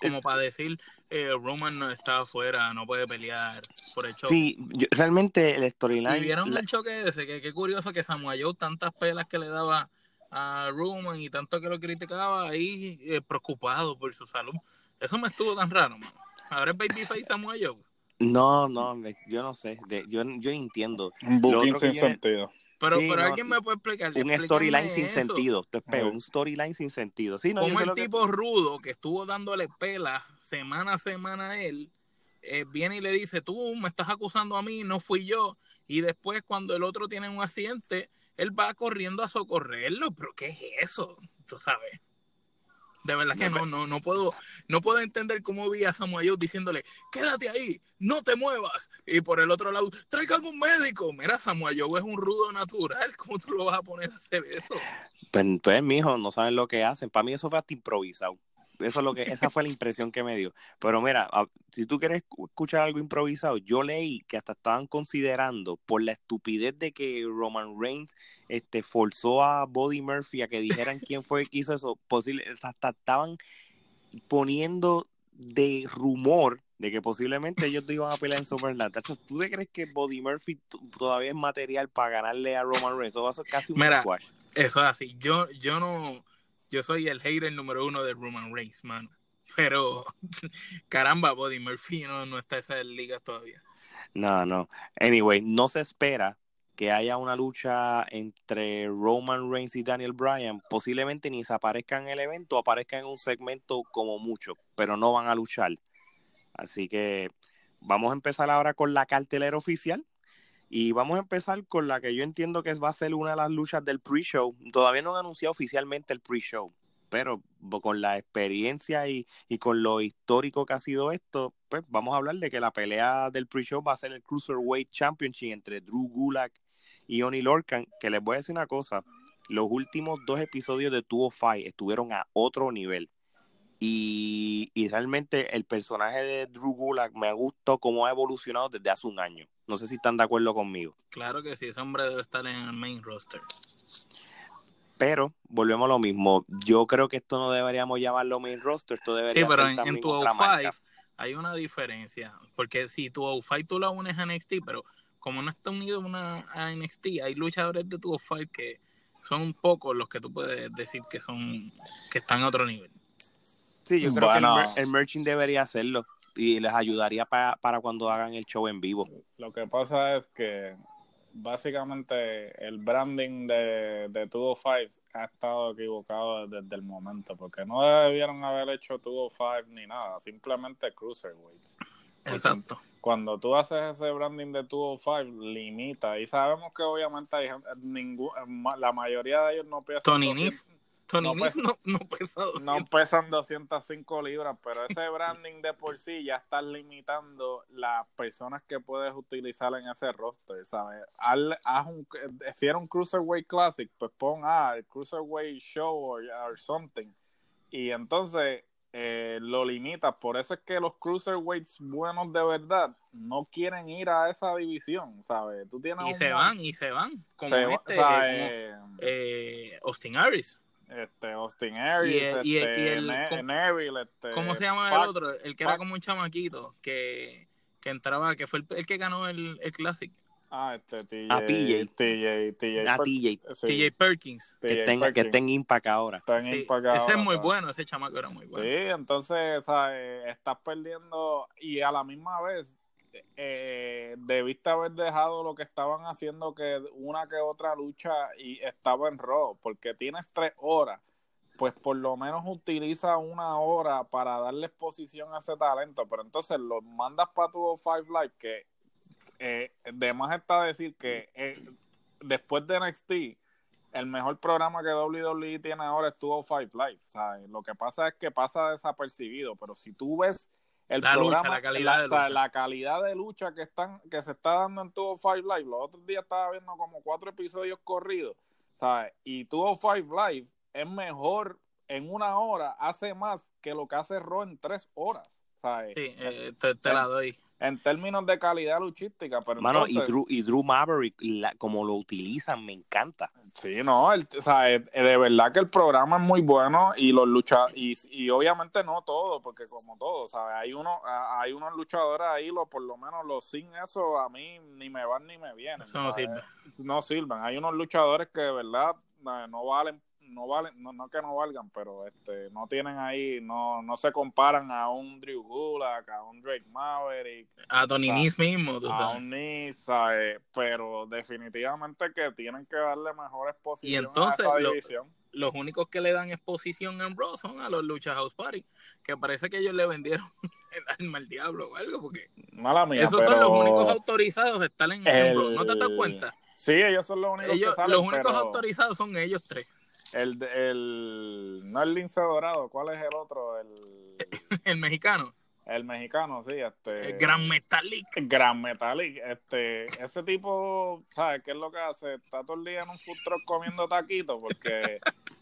Speaker 3: Como para decir, eh, Roman no está afuera, no puede pelear por el choque.
Speaker 1: Sí, yo- realmente el
Speaker 3: y
Speaker 1: storyline,
Speaker 3: vieron
Speaker 1: la-
Speaker 3: el choque ese, que qué curioso que Samoa Joe tantas pelas que le daba a Roman y tanto que lo criticaba ahí eh, preocupado por su salud. Eso me estuvo tan raro, mano. Ahora es Babyface Samoa Joe.
Speaker 1: no, no, me- yo no sé, de- yo, yo entiendo.
Speaker 2: Un booking sin
Speaker 1: viene-
Speaker 2: sentido.
Speaker 3: Pero,
Speaker 1: Sí,
Speaker 3: pero
Speaker 1: no,
Speaker 3: alguien me puede explicar.
Speaker 1: Un storyline sin
Speaker 3: eso.
Speaker 1: sentido, un storyline sin sentido. Sí, no,
Speaker 3: Como el
Speaker 1: que-
Speaker 3: tipo rudo que estuvo dándole pelas semana a semana a él, eh, viene y le dice, tú me estás acusando a mí, no fui yo. Y después cuando el otro tiene un accidente, él va corriendo a socorrerlo. ¿Pero qué es eso? Tú sabes. De verdad que no, no, no puedo, no puedo entender cómo vi a Samuel Joe diciéndole, quédate ahí, no te muevas. Y por el otro lado, traigan un médico. Mira, Samuel Joe es un rudo natural. ¿Cómo tú lo vas a poner a hacer eso?
Speaker 1: Pues, pues, mijo, no saben lo que hacen. Para mí eso fue hasta improvisado. Eso es lo que, esa fue la impresión que me dio. Pero mira, a- si tú quieres escu- escuchar algo improvisado, yo leí que hasta estaban considerando por la estupidez de que Roman Reigns este, forzó a Buddy Murphy a que dijeran quién fue el que hizo eso, posible, hasta estaban poniendo de rumor de que posiblemente ellos te iban a pelear en. Tacho, ¿Tú te crees que Buddy Murphy todavía es material para ganarle a Roman Reigns? Eso va a ser casi un
Speaker 3: Mira,
Speaker 1: squash.
Speaker 3: Eso es así. Yo, yo no, yo soy el hater número uno de Roman Reigns, mano. Pero, caramba, Buddy Murphy no, no está en esas ligas todavía.
Speaker 1: No, no. Anyway, no se espera que haya una lucha entre Roman Reigns y Daniel Bryan. Posiblemente ni se aparezcan en el evento aparezcan en un segmento como mucho, pero no van a luchar. Así que vamos a empezar ahora con la cartelera oficial. Y vamos a empezar con la que yo entiendo que va a ser una de las luchas del pre-show. Todavía no han anunciado oficialmente el pre-show, pero con la experiencia y, y con lo histórico que ha sido esto, pues vamos a hablar de que la pelea del pre-show va a ser el Cruiserweight Championship entre Drew Gulak y Oni Lorcan, que les voy a decir una cosa, los últimos dos episodios de Tuvo Fight estuvieron a otro nivel. Y, y realmente el personaje de Drew Gulak me ha gustado cómo ha evolucionado desde hace un año. No sé si están de acuerdo conmigo.
Speaker 3: Claro que sí, ese hombre debe estar en el main roster.
Speaker 1: Pero volvemos a lo mismo. Yo creo que esto no deberíamos llamarlo main roster, esto debería
Speaker 3: Sí, pero
Speaker 1: ser
Speaker 3: en,
Speaker 1: también
Speaker 3: en tu
Speaker 1: otra
Speaker 3: 05
Speaker 1: marca.
Speaker 3: hay una diferencia. Porque si tu 05 tú la unes a NXT, pero como no está unido una, a NXT, hay luchadores de tu 05 que son pocos los que tú puedes decir que son que están a otro nivel.
Speaker 1: Sí, yo creo
Speaker 2: Bueno.
Speaker 1: que el, mer- el merching debería hacerlo y les ayudaría pa- para cuando hagan el show en vivo.
Speaker 2: Lo que pasa es que básicamente el branding de, de 205 ha estado equivocado desde el momento, porque no debieron haber hecho 205 ni nada, simplemente Cruiserweights.
Speaker 3: Exacto.
Speaker 2: Cuando tú haces ese branding de 205, limita, y sabemos que obviamente hay gente- ningú- ma- la mayoría de ellos no pesan
Speaker 3: Tony
Speaker 2: 200
Speaker 3: Nese, Tony
Speaker 2: no,
Speaker 3: no, no pesa
Speaker 2: no
Speaker 3: 200.
Speaker 2: pesan 205 libras, pero ese branding de por sí ya está limitando las personas que puedes utilizar en ese roster, ¿sabes? Haz, haz un, si era un Cruiserweight Classic, pues pon ah, el Cruiserweight Show or, or something. Y entonces eh, lo limitas. Por eso es que los Cruiserweights buenos de verdad no quieren ir a esa división, ¿sabes? Tú tienes
Speaker 3: Y
Speaker 2: un
Speaker 3: se van, y se van. Como
Speaker 2: se va-
Speaker 3: este,
Speaker 2: ¿sabes?
Speaker 3: como, eh, Austin Harris.
Speaker 2: Este Austin Aries,
Speaker 3: Y el- y el-
Speaker 2: este,
Speaker 3: y el-
Speaker 2: Ne-
Speaker 3: ¿cómo-
Speaker 2: Neville, este,
Speaker 3: ¿Cómo se llama
Speaker 2: Pac-
Speaker 3: el otro? El que era como un chamaquito que, que entraba, que fue el, el que ganó el, el Classic.
Speaker 2: Ah, este TJ.
Speaker 1: Ah, PJ.
Speaker 2: TJ, TJ.
Speaker 1: A
Speaker 2: Per-
Speaker 1: TJ,
Speaker 2: sí,
Speaker 3: TJ Perkins.
Speaker 1: que
Speaker 2: TJ
Speaker 1: está en, que está en Impact ahora.
Speaker 2: Está en
Speaker 3: Sí,
Speaker 2: Impact
Speaker 3: ese es muy
Speaker 2: ¿sabes?
Speaker 3: bueno, ese chamaco era muy bueno.
Speaker 2: Sí, entonces, ¿sabes? Estás perdiendo y a la misma vez eh, debiste haber dejado lo que estaban haciendo que una que otra lucha y estaba en Raw, porque tienes tres horas, pues por lo menos utiliza una hora para darle exposición a ese talento, pero entonces lo mandas para tu Five Live que eh, de más está decir que eh, después de NXT el mejor programa que WWE tiene ahora es 205 Live. Lo que pasa es que pasa desapercibido, pero si tú ves el
Speaker 3: La lucha, la calidad de
Speaker 2: o sea,
Speaker 3: lucha.
Speaker 2: la calidad de lucha que están que se está dando en 205 Live, los otros días estaba viendo como cuatro episodios corridos, ¿sabes? Y 205 Live es mejor en una hora, hace más que lo que hace Raw en tres horas, ¿sabes?
Speaker 3: Sí, eh, te, te la doy.
Speaker 2: En términos de calidad luchística, pero
Speaker 1: Mano, y, Drew, y Drew Maverick, la- como lo utilizan, me encanta.
Speaker 2: Sí, no, el, o sea, eh, de verdad que el programa es muy bueno y los lucha y, y obviamente no todo, porque como todo, ¿sabes? Hay uno, hay unos luchadores ahí, lo, por lo menos los sin eso a mí ni me van ni me vienen.
Speaker 3: Eso no
Speaker 2: ¿sabes?
Speaker 3: sirve.
Speaker 2: No sirven. Hay unos luchadores que de verdad eh, no valen, no valen, no, no que no valgan, pero este, no tienen ahí, no, no se comparan a un Drew Gulak, a un Drake Maverick,
Speaker 3: A Tony Nese mismo, tú
Speaker 2: a
Speaker 3: sabes.
Speaker 2: un Nisa, eh, pero definitivamente que tienen que darle mejor exposición
Speaker 3: entonces,
Speaker 2: a esa
Speaker 3: lo-
Speaker 2: división.
Speaker 3: Los únicos que le dan exposición en Raw son a los Lucha House Party, que parece que ellos le vendieron el alma al diablo o algo, porque
Speaker 2: Mala mía,
Speaker 3: esos
Speaker 2: pero
Speaker 3: son los únicos autorizados de estar en,
Speaker 2: el-.
Speaker 3: ¿No te das cuenta?
Speaker 2: Sí, ellos son los únicos
Speaker 3: Ellos,
Speaker 2: que salen,
Speaker 3: los únicos
Speaker 2: pero
Speaker 3: autorizados son ellos tres.
Speaker 2: El, el no el lince dorado, ¿cuál es el otro? El,
Speaker 3: El mexicano,
Speaker 2: el mexicano, sí, este
Speaker 3: el Gran Metallic.
Speaker 2: Gran Metallic, este, ese tipo, ¿sabes qué es lo que hace? Está todo el día en un food truck comiendo taquitos porque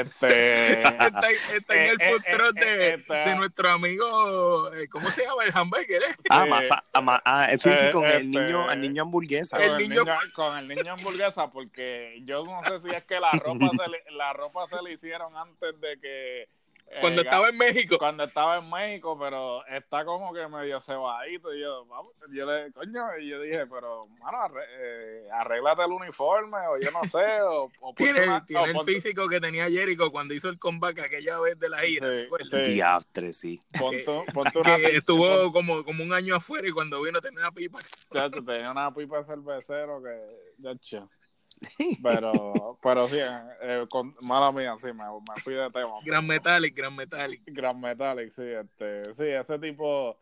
Speaker 2: este
Speaker 3: Está, está en el
Speaker 2: Eh,
Speaker 3: food
Speaker 2: eh, eh,
Speaker 3: de,
Speaker 2: eh, está-
Speaker 3: de nuestro amigo, eh, ¿cómo se llama? El hamburger, ¿eh?
Speaker 1: Ah,
Speaker 2: Eh,
Speaker 1: masa, ah, ah, sí, sí,
Speaker 2: eh,
Speaker 1: con
Speaker 2: este-
Speaker 1: el niño, el niño hamburguesa.
Speaker 3: El
Speaker 2: con
Speaker 3: niño-
Speaker 2: con el niño hamburguesa porque yo no sé si es que la ropa se le, la ropa se le hicieron antes de que eh,
Speaker 3: Cuando estaba en México.
Speaker 2: cuando estaba en México pero está como que medio cebadito y yo vamos, yo le coño y yo dije pero mano arre- eh, arréglate el uniforme o yo no sé o, o
Speaker 3: Tiene,
Speaker 2: una-
Speaker 3: tiene
Speaker 2: o
Speaker 3: el
Speaker 2: ponte-
Speaker 3: físico que tenía Jericho cuando hizo el comeback aquella vez de la gira.
Speaker 2: Sí, sí.
Speaker 1: Diastre, sí.
Speaker 2: ponte- ponte una
Speaker 3: que estuvo como, como un año afuera y cuando vino tenía una pipa.
Speaker 2: Chacho, tenía una pipa de cervecero que chacho. Pero pero sí eh, con, mala mía sí me, me fui de tema
Speaker 3: Gran Metallic, Gran Metallic.
Speaker 2: Gran Metallic, sí, este, sí, ese tipo,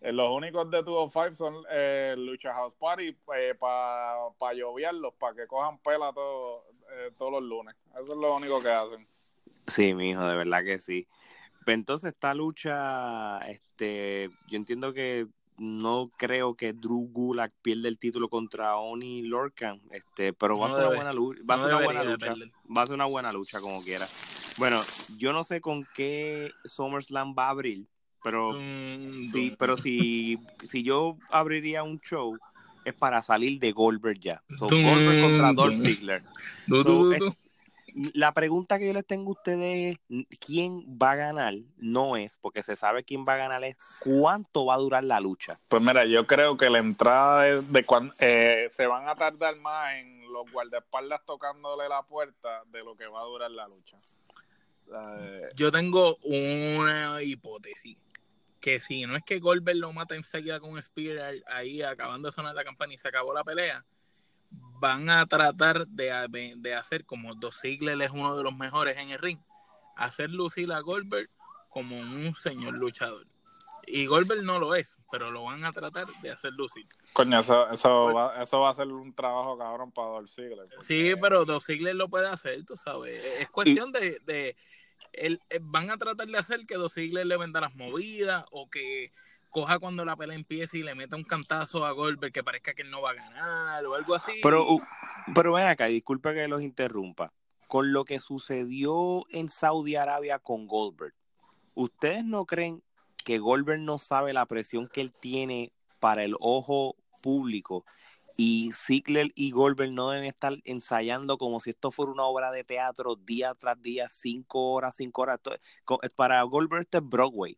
Speaker 2: eh, los únicos de 205 son eh, Lucha House Party para pa lloviarlos, para que cojan pela todo, eh, todos los lunes. Eso es lo único que hacen.
Speaker 1: Sí, mi hijo, de verdad que sí. Entonces, esta lucha, este, yo entiendo que no creo que Drew Gulak pierda el título contra Oni Lorcan, este, pero va a
Speaker 3: No
Speaker 1: ser una buena lucha, va a
Speaker 3: no
Speaker 1: ser una buena lucha,
Speaker 3: perder.
Speaker 1: va a ser una buena lucha como quiera. Bueno, yo no sé con qué SummerSlam va a abrir, pero
Speaker 3: Dum,
Speaker 1: sí, pero si, si yo abriría un show es para salir de Goldberg ya. So, Goldberg contra Dolph. Ziggler. So. La pregunta que yo les tengo a ustedes es, ¿quién va a ganar? No es, porque se sabe quién va a ganar, es cuánto va a durar la lucha.
Speaker 2: Pues mira, yo creo que la entrada de, de cuando eh, se van a tardar más en los guardaespaldas tocándole la puerta de lo que va a durar la lucha. Eh,
Speaker 3: Yo tengo una hipótesis. Que si no es que Goldberg lo mata enseguida con un Spear ahí acabando de sonar la campana y se acabó la pelea, van a tratar de, de hacer como Dos Ziggler es uno de los mejores en el ring, hacer lucir a Goldberg como un señor luchador. Y Goldberg no lo es, pero lo van a tratar de hacer lucir.
Speaker 2: coño, eso, eso, va, eso va a ser un trabajo cabrón para Dolph Ziggler. porque-
Speaker 3: Sí, pero Dos Ziggler lo puede hacer, tú sabes. Es cuestión de, de el- eh, van a tratar de hacer que Dos Ziggler le venda las movidas o que coja cuando la pelea empiece y le meta un cantazo a Goldberg que parezca que él no va a ganar o algo así.
Speaker 1: Pero, uh, pero ven acá, disculpe que los interrumpa. Con lo que sucedió en Saudi Arabia con Goldberg, ¿ustedes no creen que Goldberg no sabe la presión que él tiene para el ojo público? Y Ziggler y Goldberg no deben estar ensayando como si esto fuera una obra de teatro día tras día, cinco horas, cinco horas. Para Goldberg esto es Broadway.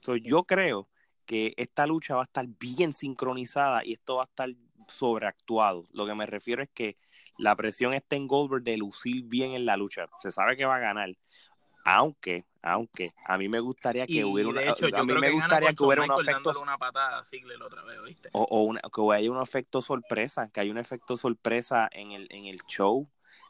Speaker 1: So, yo creo que esta lucha va a estar bien sincronizada y esto va a estar sobreactuado. Lo que me refiero es que la presión está en Goldberg de lucir bien en la lucha. Se sabe que va a ganar. Aunque, aunque, a mí me gustaría que
Speaker 3: y
Speaker 1: hubiera una,
Speaker 3: de hecho,
Speaker 1: a mí me gustaría que hubiera un efecto
Speaker 3: una patada a Ziggler otra vez, ¿oíste?
Speaker 1: o, o una- que haya un efecto sorpresa, que haya un efecto sorpresa en el, en el show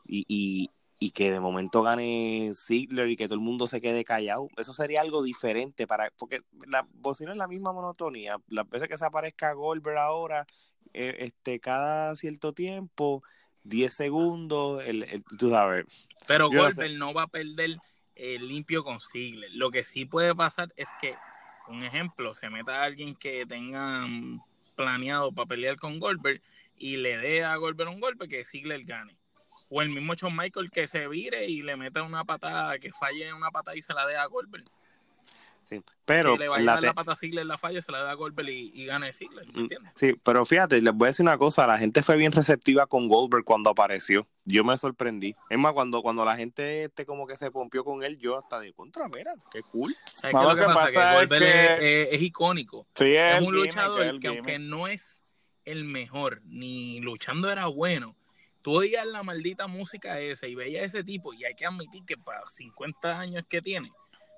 Speaker 1: y, y, y que de momento gane Ziggler y que todo el mundo se quede callado. Eso sería algo diferente para, porque la bocina es la misma monotonía. Las veces que se aparezca Goldberg ahora, eh, este, cada cierto tiempo, 10 segundos, el, el- tú sabes.
Speaker 3: Pero
Speaker 1: no
Speaker 3: Goldberg no va a perder el limpio con Ziggler. Lo que sí puede pasar es que, un ejemplo, se meta alguien que tengan planeado para pelear con Goldberg y le dé a Goldberg un golpe que Ziggler gane. O el mismo Shawn Michael que se vire y le meta una patada, que falle una patada y se la dé a Goldberg.
Speaker 1: sí. Pero
Speaker 3: que le vaya
Speaker 1: la
Speaker 3: a dar la pata a Ziggler, la falla, se la da a Goldberg y, y gane Ziggler, ¿me
Speaker 1: Mm,
Speaker 3: entiendes?
Speaker 1: Sí, pero fíjate, les voy a decir una cosa, la gente fue bien receptiva con Goldberg cuando apareció. Yo me sorprendí. Es más, cuando, cuando la gente este como que se pompió con él, yo hasta de contra, mira, qué cool.
Speaker 3: ¿Sabes
Speaker 2: No,
Speaker 3: qué es
Speaker 2: lo
Speaker 3: lo que
Speaker 2: que
Speaker 3: pasa?
Speaker 2: pasa
Speaker 3: Que
Speaker 2: es
Speaker 3: Goldberg
Speaker 2: que-
Speaker 3: es, es- es icónico.
Speaker 2: Sí, es,
Speaker 3: un luchador que aunque no es el mejor, ni luchando era bueno, tú oías la maldita música esa y veías ese tipo y hay que admitir que para 50 años que tiene,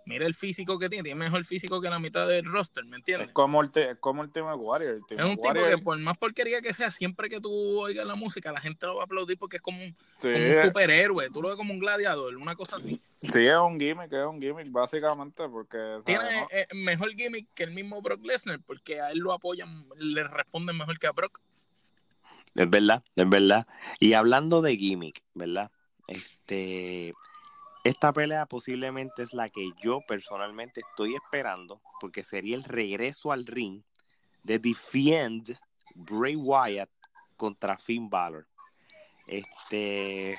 Speaker 3: mira el físico que tiene, tiene mejor físico que la mitad del roster, ¿me
Speaker 2: Es
Speaker 3: entiendes?
Speaker 2: como el, es como Ultimate Warrior.
Speaker 3: Es un tipo que por más porquería que sea, siempre que tú oigas la música, la gente lo va a aplaudir porque es como un,
Speaker 2: sí,
Speaker 3: como un superhéroe, tú lo ves como un gladiador, una cosa así.
Speaker 2: sí, es un gimmick, es un gimmick, básicamente, porque... ¿sabes,
Speaker 3: Tiene
Speaker 2: no?
Speaker 3: eh, mejor gimmick que el mismo Brock Lesnar porque a él lo apoyan, le responden mejor que a Brock.
Speaker 1: Es verdad, es verdad. Y hablando de gimmick, ¿verdad? Este, esta pelea posiblemente es la que yo personalmente estoy esperando, porque sería el regreso al ring de Defiend Bray Wyatt contra Finn Balor. Este,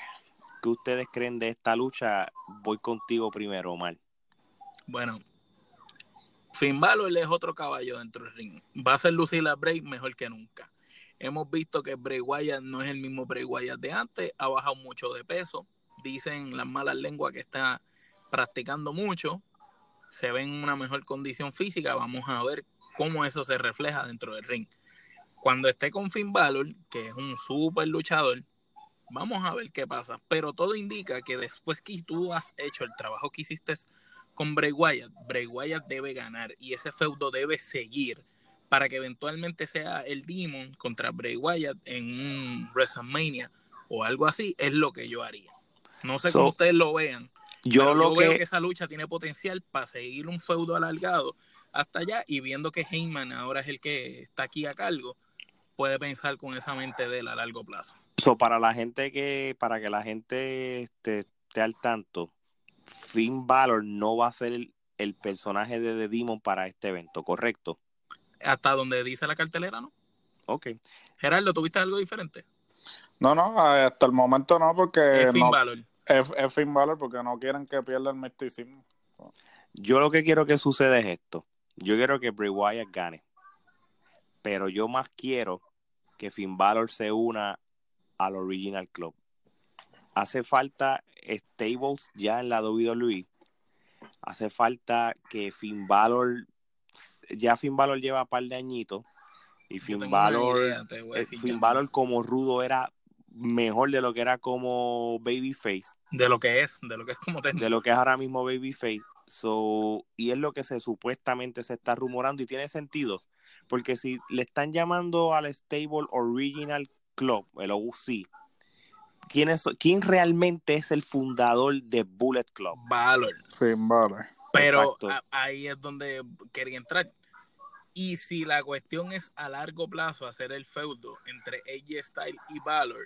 Speaker 1: ¿qué ustedes creen de esta lucha? Voy contigo primero, Omar.
Speaker 3: Bueno, Finn Balor es otro caballo dentro del ring. Va a ser lucir Bray mejor que nunca. Hemos visto que Bray Wyatt no es el mismo Bray Wyatt de antes, ha bajado mucho de peso. Dicen las malas lenguas que está practicando mucho, se ve en una mejor condición física. Vamos a ver cómo eso se refleja dentro del ring. Cuando esté con Finn Balor, que es un super luchador, vamos a ver qué pasa. Pero todo indica que después que tú has hecho el trabajo que hiciste con Bray Wyatt, Bray Wyatt debe ganar y ese feudo debe seguir para que eventualmente sea el Demon contra Bray Wyatt en un WrestleMania o algo así, es lo que yo haría. No sé
Speaker 1: So,
Speaker 3: cómo ustedes lo vean.
Speaker 1: Yo
Speaker 3: pero
Speaker 1: lo
Speaker 3: yo veo
Speaker 1: que,
Speaker 3: que esa lucha tiene potencial para seguir un feudo alargado hasta allá y viendo que Heyman ahora es el que está aquí a cargo, puede pensar con esa mente de él a largo plazo.
Speaker 1: so, para la gente que, para que la gente este, esté al tanto, Finn Balor no va a ser el, el personaje de The Demon para este evento, ¿correcto?
Speaker 3: Hasta donde dice la cartelera, ¿no?
Speaker 1: Ok.
Speaker 3: Gerardo, ¿tuviste algo diferente?
Speaker 2: No, no, hasta el momento no, porque
Speaker 3: Es Finn
Speaker 2: no,
Speaker 3: Balor.
Speaker 2: es, es Finn Balor, porque no quieren que pierda el misticismo.
Speaker 1: Yo lo que quiero que suceda es esto. Yo quiero que Bray Wyatt gane. Pero yo más quiero que Finn Balor se una al Original Club. hace falta stables ya en la WWE. Hace falta que Finn Balor, ya Finn Balor lleva un par de añitos y Finn Balor,
Speaker 3: idea,
Speaker 1: eh,
Speaker 3: decir
Speaker 1: Finn. Balor como rudo era mejor de lo que era como babyface,
Speaker 3: De lo que es, de lo que es como técnico.
Speaker 1: de lo que es ahora mismo babyface. So, y es lo que se supuestamente se está rumorando y tiene sentido, porque si le están llamando al stable Original Club, el OC, ¿quién, es, ¿quién realmente es el fundador de Bullet Club?
Speaker 3: Valor.
Speaker 2: Finn Balor.
Speaker 3: Pero a- ahí es donde quería entrar. Y si la cuestión es a largo plazo hacer el feudo entre AJ Styles y Valor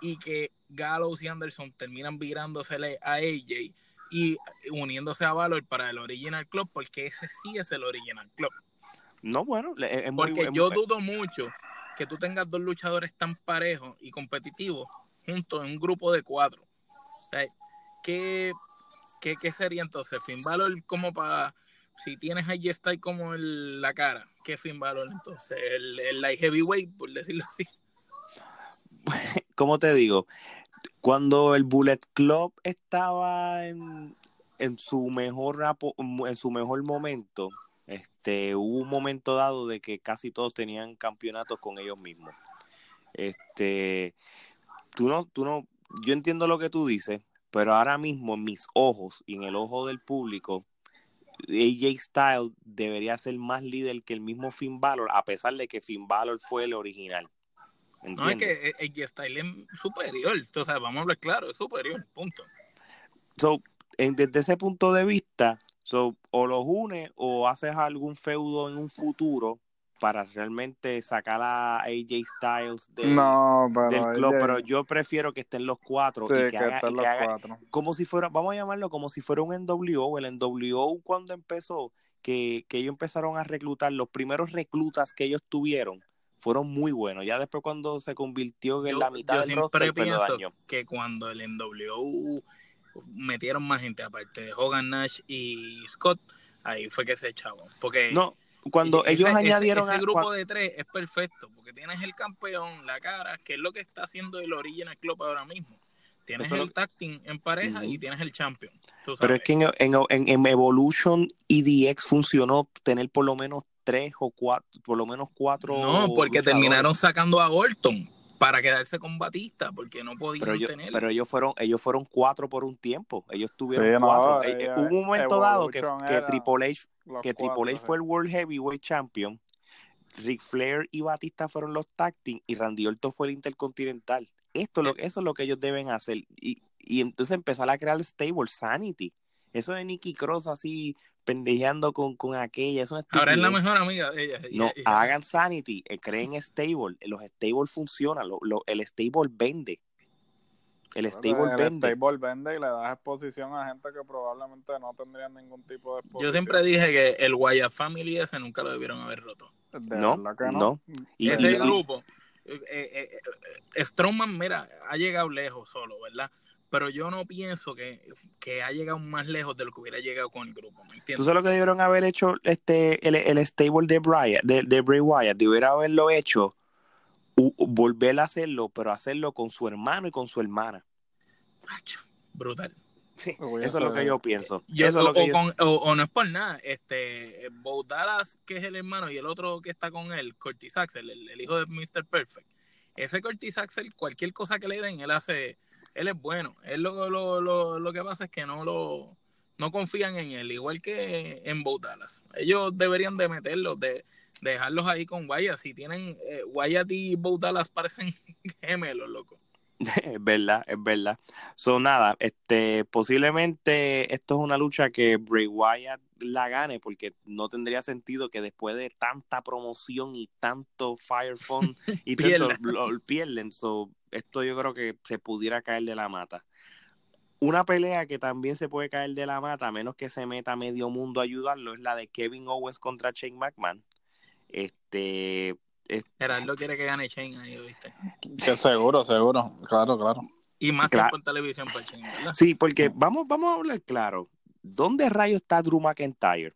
Speaker 3: y que Gallows y Anderson terminan virándosele a AJ y uniéndose a Valor para el Original Club, porque ese sí es el Original Club.
Speaker 1: No, bueno, es, es muy
Speaker 3: Porque
Speaker 1: es
Speaker 3: yo
Speaker 1: muy-
Speaker 3: dudo mucho que tú tengas dos luchadores tan parejos y competitivos juntos en un grupo de cuatro. O sea, ¿qué, qué, qué sería entonces? Finn Balor como para... Si tienes a AJ Styles como el- la cara, ¿qué Finn Balor entonces? El, el light heavyweight, por decirlo así.
Speaker 1: ¿cómo te digo? Cuando el Bullet Club estaba en, en su mejor en su mejor momento, este, hubo un momento dado de que casi todos tenían campeonatos con ellos mismos. Este, tú no, tú no, yo entiendo lo que tú dices, pero ahora mismo en mis ojos y en el ojo del público, AJ Styles debería ser más líder que el mismo Finn Balor, a pesar de que Finn Balor fue el original.
Speaker 3: No es que AJ Styles es superior. O sea, vamos a hablar claro, es superior, punto.
Speaker 1: So, en- desde ese punto de vista, so, o los une o haces algún feudo en un futuro para realmente sacar a AJ Styles del,
Speaker 2: No, pero.
Speaker 1: del club, pero yo prefiero que estén los cuatro
Speaker 2: Sí,
Speaker 1: y
Speaker 2: que,
Speaker 1: que, haga,
Speaker 2: estén
Speaker 1: y
Speaker 2: los
Speaker 1: que haga-
Speaker 2: cuatro.
Speaker 1: como si fuera, vamos a llamarlo como si fuera un NWO, el NWO cuando empezó, que, que ellos empezaron a reclutar, los primeros reclutas que ellos tuvieron fueron muy buenos, ya después cuando se convirtió en
Speaker 3: Yo,
Speaker 1: la mitad
Speaker 3: yo
Speaker 1: del roster, pues
Speaker 3: pienso que cuando el NWO metieron más gente, aparte de Hogan Nash y Scott, ahí fue que se echaban. Porque
Speaker 1: No, cuando
Speaker 3: ese-
Speaker 1: ellos
Speaker 3: ese-
Speaker 1: añadieron
Speaker 3: ese,
Speaker 1: a-
Speaker 3: grupo
Speaker 1: cuan-
Speaker 3: de tres es perfecto, porque tienes el campeón, la cara, que es lo que está haciendo el Original Club ahora mismo. Tienes el tag team en pareja y tienes el champion.
Speaker 1: Pero es que en, en, en- en Evolution y DX funcionó tener por lo menos tres o cuatro, por lo menos cuatro.
Speaker 3: no, porque
Speaker 1: luchadores.
Speaker 3: terminaron sacando a Orton para quedarse con Batista, porque no podían
Speaker 1: Pero, yo-
Speaker 3: tener.
Speaker 1: pero ellos fueron ellos fueron cuatro por un tiempo. Ellos tuvieron
Speaker 2: Sí, no,
Speaker 1: cuatro. Eh, eh,
Speaker 2: ella-
Speaker 1: hubo un momento dado que, Triple H, que Triple H
Speaker 2: sí.
Speaker 1: fue el World Heavyweight Champion. Ric Flair y Batista fueron los tag team y Randy Orton fue el Intercontinental. Esto es lo, eso es lo que ellos deben hacer. Y, y entonces empezar a crear el stable, Sanity. Eso de Nicky Cross así pendejeando con, con aquella, eso es una
Speaker 3: Ahora es la mejor amiga de ella.
Speaker 1: No, hagan Sanity, eh, creen stable. Los stable funcionan, lo- lo- el stable vende. El stable
Speaker 2: el
Speaker 1: vende.
Speaker 2: stable vende y le das exposición a gente que probablemente no tendría ningún tipo de exposición.
Speaker 3: Yo siempre dije que el Wyatt Family ese nunca lo debieron haber roto.
Speaker 2: De
Speaker 1: No,
Speaker 2: que
Speaker 1: no. Y-
Speaker 3: ese
Speaker 1: y-
Speaker 3: grupo, eh, eh, eh, Strowman, mira, ha llegado lejos solo, ¿verdad? Pero yo no pienso que, que ha llegado más lejos de lo que hubiera llegado con el grupo, ¿me
Speaker 1: ¿Tú
Speaker 3: entiendes?
Speaker 1: sabes lo que debieron haber hecho este, el, el stable de, Brian, de, de Bray Wyatt? Debería haberlo hecho, u- volver a hacerlo, pero hacerlo con su hermano y con su hermana.
Speaker 3: Macho, brutal.
Speaker 2: Hubiese-
Speaker 1: Eso es lo que yo pienso.
Speaker 3: Yo-
Speaker 1: Eso es
Speaker 3: o,
Speaker 1: lo que
Speaker 3: o
Speaker 1: yo-
Speaker 3: con- o- o no es por nada, este, Bo Dallas, que es el hermano, y el otro que está con él, Curtis Axel, el, el hijo de Mr. Perfect. Ese Curtis Axel, cualquier cosa que le den, él hace, él es bueno. Él lo, lo, lo, lo que pasa es que no lo no confían en él, igual que en Bo Dallas. Ellos deberían de meterlos, de, de dejarlos ahí con Wyatt. Si tienen, eh, Wyatt y Bo Dallas parecen gemelos, loco.
Speaker 1: Es verdad, es verdad. So, nada, este, posiblemente esto es una lucha que Bray Wyatt la gane, porque no tendría sentido que después de tanta promoción y tanto Fire Fund y tanto lo pierden. So, esto yo creo que se pudiera caer de la mata. Una pelea que también se puede caer de la mata, a menos que se meta medio mundo a ayudarlo, es la de Kevin Owens contra Shane McMahon. Este,
Speaker 3: Gerardo quiere que gane Shane ahí, ¿viste?
Speaker 2: Que seguro, seguro. Claro, claro.
Speaker 3: Y más
Speaker 1: Claro.
Speaker 3: tiempo en televisión para Shane, ¿verdad?
Speaker 1: Sí, porque vamos, vamos a hablar claro. ¿Dónde rayos está Drew McIntyre?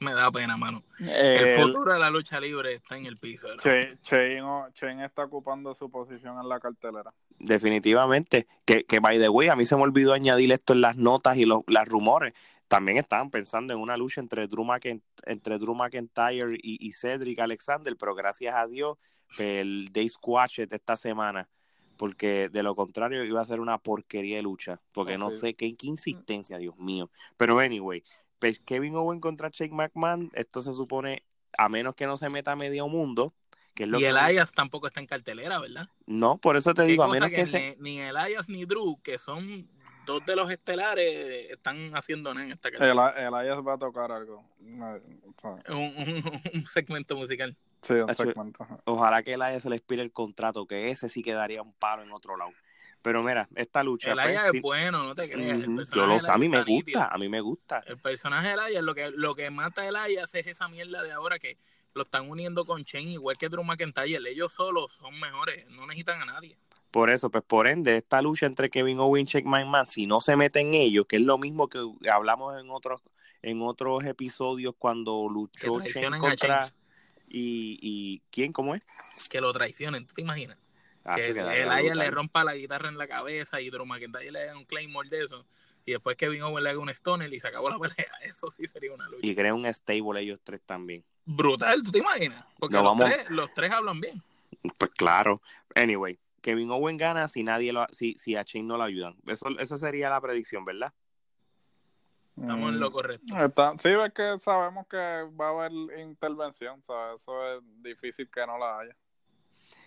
Speaker 3: me da pena, mano. El futuro de la lucha libre está en el piso.
Speaker 2: Che- Shane está ocupando su posición en la cartelera.
Speaker 1: Definitivamente. Que, que, by the way, a mí se me olvidó añadir esto en las notas y los las rumores. También estaban pensando en una lucha entre Drew, McIn- entre Drew McIntyre y, y Cedric Alexander, pero gracias a Dios, el Day Squash esta semana, porque de lo contrario iba a ser una porquería de lucha, porque no
Speaker 2: sí.
Speaker 1: sé qué, qué insistencia, Dios mío. Pero anyway, pues Kevin Owen contra Shane McMahon, esto se supone, a menos que no se meta a medio mundo, que es lo
Speaker 3: Y
Speaker 1: que...
Speaker 3: Elias tampoco está en cartelera, ¿verdad?
Speaker 1: No, por eso te digo, a menos
Speaker 3: que,
Speaker 1: que se...
Speaker 3: ni, ni Elias ni Drew, que son dos de los estelares, están haciendo en esta cartelera.
Speaker 2: El, Elias va a tocar algo. No,
Speaker 3: un- un segmento musical.
Speaker 2: Sí, un
Speaker 1: Hacho-
Speaker 2: segmento. ajá.
Speaker 1: Ojalá que el Elias se le expire el contrato, que ese sí quedaría un paro en otro lado. Pero mira, esta lucha.
Speaker 3: El
Speaker 1: pues, sí,
Speaker 3: es bueno, no te creas. el
Speaker 1: yo lo sé, a mí me gusta, a mí me gusta.
Speaker 3: El personaje de Elias, lo que, lo que mata a Elias es esa mierda de ahora que lo están uniendo con Chen, igual que Drew McIntyre. Ellos solos son mejores, no necesitan a nadie.
Speaker 1: Por eso, pues por ende, esta lucha entre Kevin Owens y McMahon, si no se mete en ellos, que es lo mismo que hablamos en otros en otros episodios cuando luchó
Speaker 3: a
Speaker 1: contra. Y, y quién cómo es
Speaker 3: Que lo traicionen, ¿tú te imaginas?
Speaker 1: Ah,
Speaker 3: que
Speaker 1: sí, quedaría
Speaker 3: Elias
Speaker 1: brutal.
Speaker 3: le rompa la guitarra en la cabeza y Drew McIntyre le dé un claymore de eso. Y después Kevin Owens le haga un stoner y se acabó la pelea. Eso sí sería una lucha.
Speaker 1: y crea un stable ellos tres también.
Speaker 3: Brutal, ¿tú te imaginas? Porque los,
Speaker 1: vamos-
Speaker 3: tres, los tres hablan bien.
Speaker 1: Pues claro. Anyway, Kevin Owen gana si nadie lo si, si a Shane no lo ayudan. Eso, esa sería la predicción, ¿verdad?
Speaker 3: Estamos en
Speaker 2: Mm,
Speaker 3: lo correcto.
Speaker 2: está- sí, es que sabemos que va a haber intervención, ¿sabes? Eso es difícil que no la haya.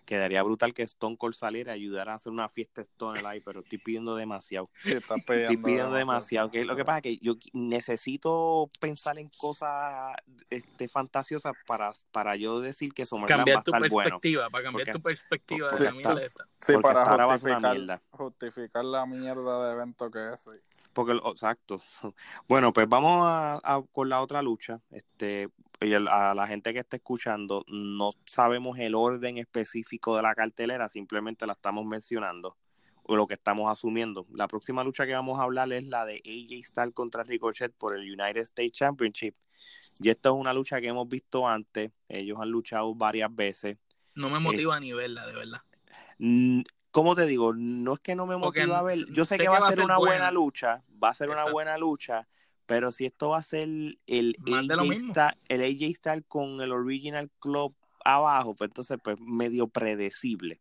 Speaker 1: Quedaría brutal que Stone Cold saliera y ayudara a hacer una fiesta Stone ahí, pero estoy pidiendo demasiado.
Speaker 2: Sí, estás pidiendo,
Speaker 1: Estoy pidiendo demasiado. Que lo que pasa es que yo necesito pensar en cosas este, fantasiosas para, para yo decir que SummerSlam va a
Speaker 3: Cambiar tu
Speaker 1: estar bueno.
Speaker 3: perspectiva, para cambiar
Speaker 1: Porque-
Speaker 3: tu perspectiva
Speaker 1: porque
Speaker 3: de la mierda.
Speaker 2: Sí,
Speaker 1: Porque
Speaker 2: para justificar la mierda de evento que es. sí.
Speaker 1: Porque, exacto. Bueno, pues vamos a, a- con la otra lucha. Este, y a la gente que está escuchando, no sabemos el orden específico de la cartelera, simplemente la estamos mencionando o lo que estamos asumiendo. La próxima lucha que vamos a hablar es la de AJ Styles contra Ricochet por el United States Championship. Y esto es una lucha que hemos visto antes. Ellos han luchado varias veces.
Speaker 3: No me motiva ni verla, de verdad.
Speaker 1: ¿Cómo te digo? No es que no me motiva a ver. Yo sé,
Speaker 3: sé
Speaker 1: que va a ser una buena
Speaker 3: buena.
Speaker 1: lucha. Va a ser una buena lucha. Pero si esto va a ser el
Speaker 3: Más
Speaker 1: AJ. Styles, el AJ Styles con el Original Club abajo, pues entonces pues medio predecible.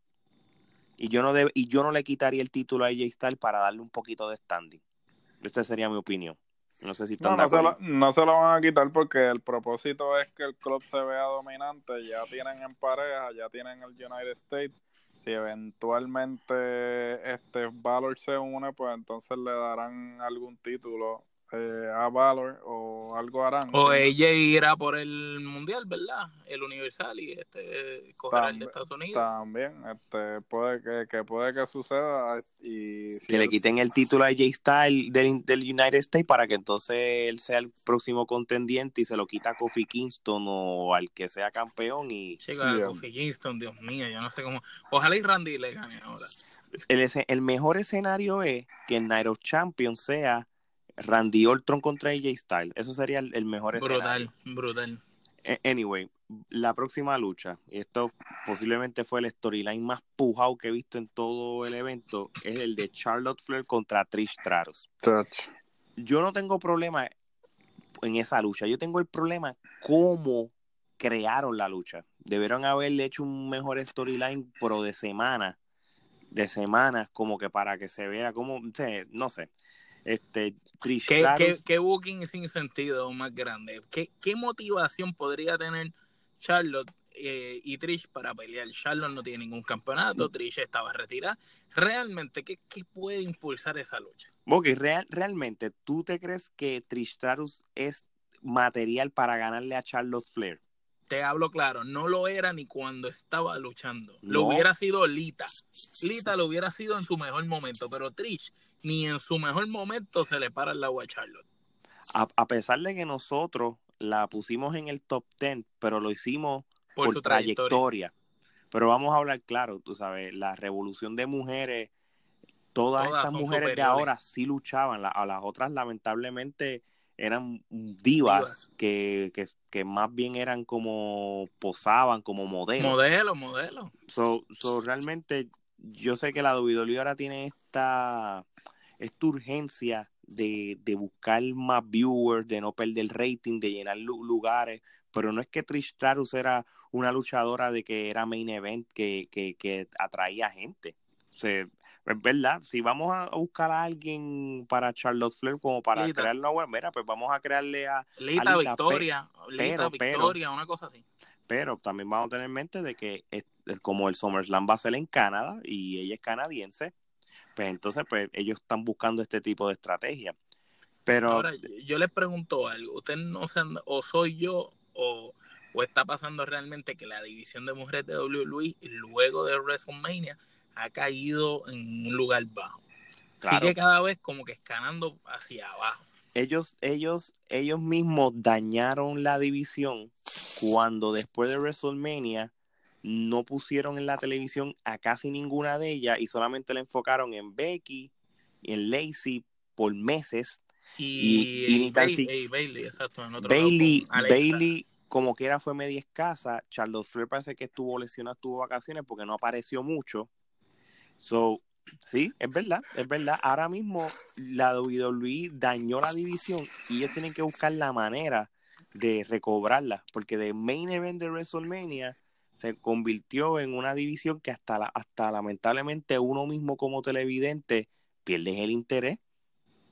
Speaker 1: Y yo no deb- y yo no le quitaría el título a AJ Styles para darle un poquito de standing. Esta sería mi opinión. No sé si están
Speaker 2: No,
Speaker 1: de
Speaker 2: no se,
Speaker 1: acuerdo.
Speaker 2: lo, no se lo van a quitar porque el propósito es que el club se vea dominante. Ya tienen en pareja, ya tienen el United States. Si eventualmente este Valor se une, pues entonces le darán algún título eh, a Valor o algo harán.
Speaker 3: O
Speaker 2: Sí.
Speaker 3: ella irá por el mundial, ¿verdad? El universal y este cogerá el de Estados Unidos.
Speaker 2: También, este, puede que, que puede que suceda y si
Speaker 1: Que le quiten el título a AJ Styles del, del United States para que entonces él sea el próximo contendiente y se lo quita a Kofi Kingston o al que sea campeón y
Speaker 3: Chica,
Speaker 2: Sí,
Speaker 3: Kofi Kingston, Dios mío, yo no sé cómo. Ojalá y Randy le gane ahora.
Speaker 1: el, el mejor escenario es que el Night of Champions sea Randy Orton contra AJ Styles. Eso sería el, el mejor escenario.
Speaker 3: Brutal, brutal.
Speaker 1: Anyway, la próxima lucha, y esto posiblemente fue el storyline más pujado que he visto en todo el evento, es el de Charlotte Flair contra Trish Stratus. Yo no tengo problema en esa lucha, yo tengo el problema cómo crearon la lucha. Debieron haberle hecho un mejor storyline, pero de semana, de semanas, como que para que se vea como, no sé. Este, Trish
Speaker 3: ¿Qué, qué, qué booking sin sentido más grande? ¿Qué, qué motivación podría tener Charlotte eh, y Trish para pelear? Charlotte no tiene ningún campeonato, Trish estaba retirada. Realmente, ¿qué, qué puede impulsar esa lucha?
Speaker 1: Real, realmente, ¿tú te crees que Trish Stratus es material para ganarle a Charlotte Flair?
Speaker 3: Te hablo claro, no lo era ni cuando estaba luchando. Lo
Speaker 1: No.
Speaker 3: hubiera sido Lita. Lita lo hubiera sido en su mejor momento, pero Trish ni en su mejor momento se le para el agua a Charlotte.
Speaker 1: A, a pesar de que nosotros la pusimos en el top 10, pero lo hicimos
Speaker 3: Por,
Speaker 1: por,
Speaker 3: su
Speaker 1: trayectoria.
Speaker 3: trayectoria.
Speaker 1: Pero vamos a hablar claro, tú sabes, la revolución de mujeres, todas,
Speaker 3: Todas
Speaker 1: estas mujeres de ahora sí luchaban, la- a las otras lamentablemente eran divas
Speaker 3: Divas.
Speaker 1: que, que, que más bien eran como posaban como modelos.
Speaker 3: Modelo, modelo.
Speaker 1: So, so, realmente yo sé que la WWE ahora tiene esta, esta urgencia de, de buscar más viewers, de no perder rating, de llenar lu- lugares, pero no es que Trish Stratus era una luchadora de que era main event que, que, que atraía gente. O sea, es verdad, si vamos a buscar a alguien para Charlotte Flair como para
Speaker 3: Lita.
Speaker 1: crear una buena, mira, pues vamos a crearle a,
Speaker 3: Lita, Victoria, Lita,
Speaker 1: pero- pero-
Speaker 3: Victoria, una cosa así.
Speaker 1: pero también vamos a tener en mente de que como el SummerSlam va a ser en Canadá y ella es canadiense, pues entonces pues ellos están buscando este tipo de estrategia. Pero
Speaker 3: Ahora, yo- les pregunto algo. ¿Ustedes no se han, o soy yo, o, o está pasando realmente que la división de mujeres de WWE, luego de WrestleMania, ha caído en un lugar bajo?
Speaker 1: Claro.
Speaker 3: Sigue cada vez como que escalando hacia abajo.
Speaker 1: ellos, ellos, ellos mismos dañaron la división cuando después de WrestleMania no pusieron en la televisión a casi ninguna de ellas y solamente la enfocaron en Becky y en Lacey por meses.
Speaker 3: Y,
Speaker 1: Y- y ni tan
Speaker 3: Bay-
Speaker 1: si-
Speaker 3: eh, Bailey, exacto. En otro
Speaker 1: Bailey. Bailey como quiera fue media escasa. Charlotte Flair parece que estuvo lesionada, tuvo vacaciones porque no apareció mucho. So, sí, es verdad, es verdad. Ahora mismo la WWE dañó la división y ellos tienen que buscar la manera de recobrarla, porque de main event de WrestleMania se convirtió en una división que hasta, la- hasta lamentablemente uno mismo como televidente pierde el interés.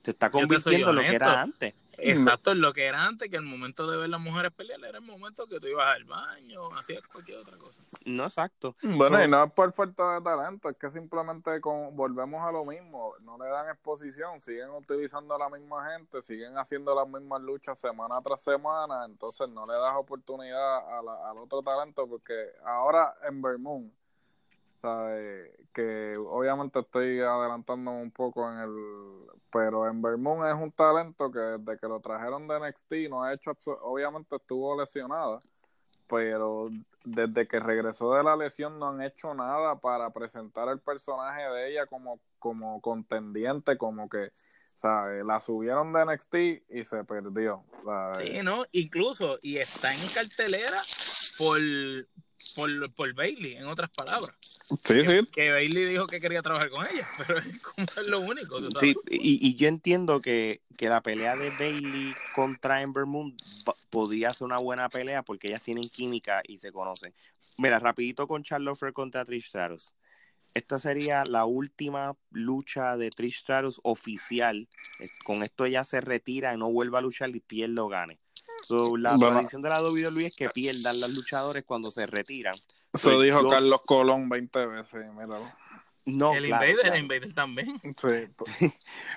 Speaker 1: Se está convirtiendo en lo que era antes.
Speaker 3: Exacto, es lo que era antes, que el momento de ver las mujeres pelear era el momento que tú ibas al baño, hacías cualquier otra cosa.
Speaker 1: No, exacto.
Speaker 2: Bueno, y no es por falta de talento, es que simplemente con- volvemos a lo mismo, no le dan exposición, siguen utilizando a la misma gente, siguen haciendo las mismas luchas semana tras semana, entonces no le das oportunidad a la- al otro talento, porque ahora en Moon, ¿sabes? que obviamente estoy adelantándome un poco en el... Pero en Moon es un talento que desde que lo trajeron de NXT no ha hecho... Obviamente estuvo lesionada, pero desde que regresó de la lesión no han hecho nada para presentar el personaje de ella como, como contendiente, como que, ¿sabes? La subieron de NXT y se perdió.
Speaker 3: Sí, ¿no? Incluso, y está en cartelera por, por, por Bailey, en otras palabras.
Speaker 2: sí, sí.
Speaker 3: Que Bailey dijo que quería trabajar con ella, pero es como es lo único. ¿tú sabes?
Speaker 1: Sí, y, y yo entiendo que, que la pelea de Bailey contra Ember Moon podría ser una buena pelea porque ellas tienen química y se conocen. Mira, rapidito con Charlotte Flair contra Trish Stratus. Esta sería la última lucha de Trish Stratus oficial. Con esto ella se retira y no vuelve a luchar y pierde o gane. So, la
Speaker 2: Bueno.
Speaker 1: tradición de la WWE es que pierdan los luchadores cuando se retiran.
Speaker 2: Eso
Speaker 1: Pues
Speaker 2: dijo
Speaker 1: yo-
Speaker 2: Carlos Colón 20 veces, míralo.
Speaker 1: No,
Speaker 3: el
Speaker 1: claro,
Speaker 3: Invader,
Speaker 1: claro.
Speaker 3: el Invader también.
Speaker 2: Sí,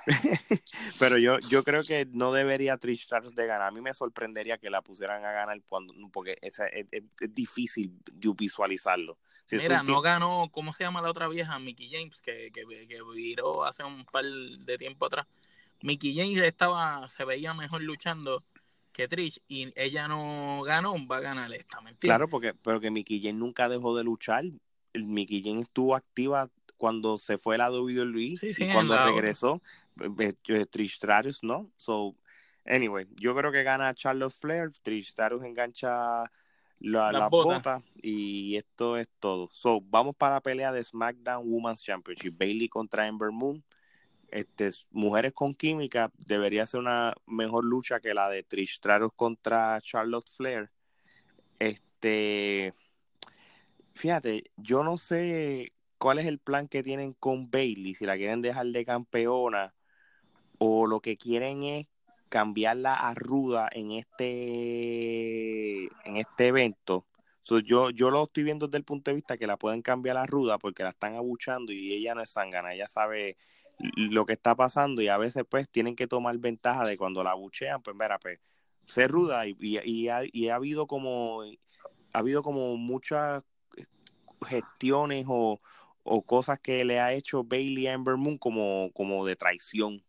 Speaker 1: Pero yo, yo creo que no debería Trish Stratus de ganar. A mí me sorprendería que la pusieran a ganar cuando, porque esa- es, es- es difícil visualizarlo. Si
Speaker 3: Mira, no ganó, ¿cómo se llama la otra vieja? Mickey James, que, que, que viró hace un par de tiempo atrás. Mickey James estaba, se veía mejor luchando que Trish y ella no ganó, va a ganar esta, ¿me entiendes?
Speaker 1: Claro, porque, pero que Mickey Jane nunca dejó de luchar. Mickey Jane estuvo activa cuando se fue la WWE
Speaker 3: Sí, sí,
Speaker 1: y cuando
Speaker 3: la-
Speaker 1: regresó, eh, eh, Trish Stratus, ¿no? So, anyway, yo creo que gana Charlotte Flair, Trish Stratus engancha la-
Speaker 3: botas.
Speaker 1: botas y esto es todo. So, vamos para la pelea de SmackDown Women's Championship, Bailey contra Ember Moon. Este, mujeres con química debería ser una mejor lucha que la de Trish Stratus contra Charlotte Flair. Este, fíjate, yo no sé cuál es el plan que tienen con Bailey, si la quieren dejar de campeona o lo que quieren es cambiarla a ruda en este en este evento. So, yo, yo lo estoy viendo desde el punto de vista que la pueden cambiar a ruda porque la están abuchando y ella no es sangana, ella sabe lo que está pasando y a veces pues tienen que tomar ventaja de cuando la abuchean, pues mira, pues ser ruda y, y, y ha, y ha habido como ha habido como muchas gestiones o, o cosas que le ha hecho Bailey a Ember Moon como, como de traición.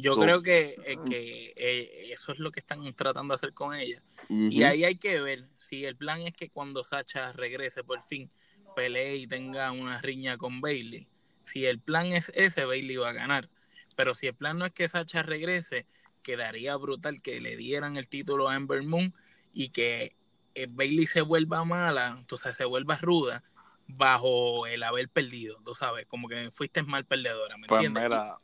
Speaker 3: Yo
Speaker 1: So-
Speaker 3: creo que, eh, que eh, eso es lo que están tratando de hacer con ella. Y ahí hay que ver si el plan es que cuando Sacha regrese por fin, pelee y tenga una riña con Bailey. Si el plan es ese, Bailey va a ganar. Pero si el plan no es que Sacha regrese, quedaría brutal que le dieran el título a Ember Moon y que eh, Bailey se vuelva mala, entonces se vuelva ruda bajo el haber perdido, tú sabes, como que fuiste mal perdedora, ¿me
Speaker 2: Pues
Speaker 3: entiendes?
Speaker 2: mira,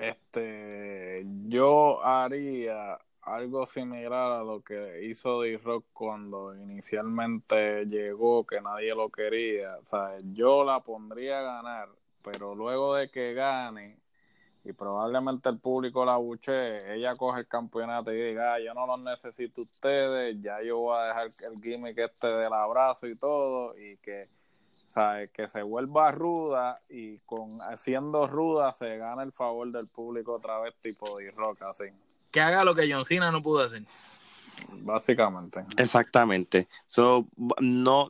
Speaker 2: este, yo haría algo similar a lo que hizo D-Rock cuando inicialmente llegó, que nadie lo quería. O sea, yo la pondría a ganar, pero luego de que gane, y probablemente el público la buche, ella coge el campeonato y diga, "Ah, yo no los necesito ustedes, ya yo voy a dejar el gimmick este del abrazo y todo, y que ¿sabes? que se vuelva ruda y con siendo ruda se gana el favor del público otra vez tipo de rock así
Speaker 3: Que haga lo que John Cena no pudo hacer.
Speaker 2: básicamente
Speaker 1: Exactamente. So, no,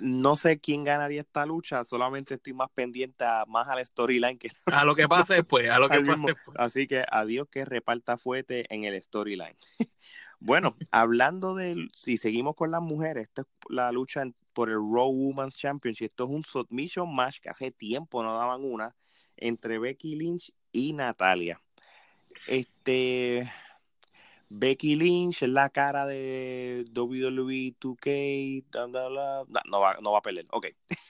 Speaker 1: no sé quién ganaría esta lucha, solamente estoy más pendiente a, más al storyline que
Speaker 3: A lo que pase después, a lo que pase después.
Speaker 1: Así que adiós que reparta fuerte en el storyline. bueno, hablando de, si seguimos con las mujeres, esta es la lucha en- por el Raw Women's Championship. Esto es un submission match que hace tiempo no daban una entre Becky Lynch y Natalia. Este Becky Lynch es la cara de WWE 2K. bla, bla, bla. No, no va, no va a pelear. Ok.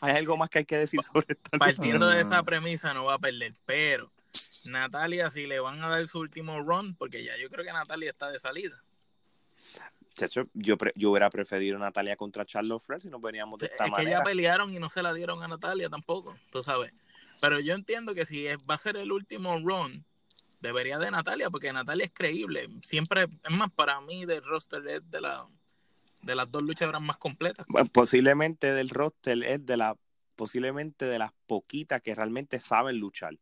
Speaker 1: ¿Hay algo más que hay que decir sobre esta lucha?
Speaker 3: Partiendo de esa
Speaker 2: Mm.
Speaker 3: premisa no va a perder, pero Natalia si le van a dar su último run, porque ya yo creo que Natalia está de salida.
Speaker 1: Chacho, yo, pre- yo hubiera preferido Natalia contra Charlotte Flair si nos veníamos de
Speaker 3: Es
Speaker 1: esta
Speaker 3: que
Speaker 1: manera.
Speaker 3: ya pelearon y no se la dieron a Natalia tampoco, tú sabes. Pero yo entiendo que si es- va a ser el último run, debería de Natalia, porque Natalia es creíble. Siempre, es más, para mí del roster es de, la, de las dos luchadoras más completas.
Speaker 1: Bueno, Posiblemente del roster es de la posiblemente de las poquitas que realmente saben luchar.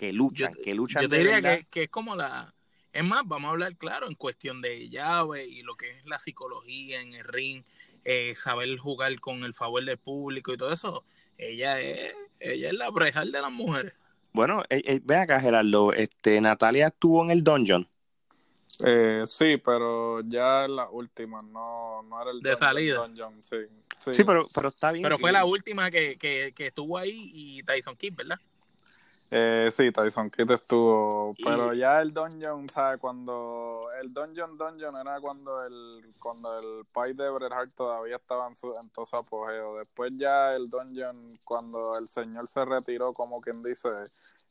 Speaker 1: Que luchan,
Speaker 3: Yo-
Speaker 1: que luchan
Speaker 3: Yo te
Speaker 1: de
Speaker 3: diría que, que es como la... Es más, vamos a hablar claro en cuestión de llave y lo que es la psicología en el ring, eh, saber jugar con el favor del público y todo eso. Ella es, ella es la brejal de las mujeres.
Speaker 1: Bueno, eh, eh, ve acá, Gerardo. Este, Natalia estuvo en el dungeon.
Speaker 2: Eh, sí pero ya en la última no, no era el
Speaker 3: De
Speaker 2: Dungeon,
Speaker 3: salida.
Speaker 2: Dungeon, sí, sí.
Speaker 1: Sí, pero, pero está bien.
Speaker 3: Pero fue la última que, que, que estuvo ahí y Tyson Kidd, ¿verdad?
Speaker 2: Eh, sí, Tyson Kidd estuvo, pero ya el Dungeon, ¿sabes? Cuando el Dungeon Dungeon era cuando el cuando el Pai de Bret Hart todavía estaba en, su, en todo su apogeo. Después ya el Dungeon, cuando el señor se retiró, como quien dice,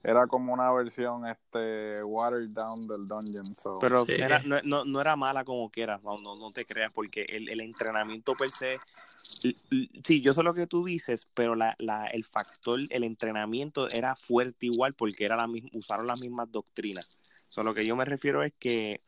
Speaker 2: era como una versión este watered down del Dungeon. So.
Speaker 1: Pero
Speaker 3: Sí.
Speaker 1: era- no, no, no era mala como quiera, no, no, no te creas, porque el, el entrenamiento per se, l- l- sí, yo sé lo que tú dices, pero la, la, el factor, el entrenamiento era fuerte igual porque era la misma, usaron las mismas doctrinas. So, lo que yo me refiero es que,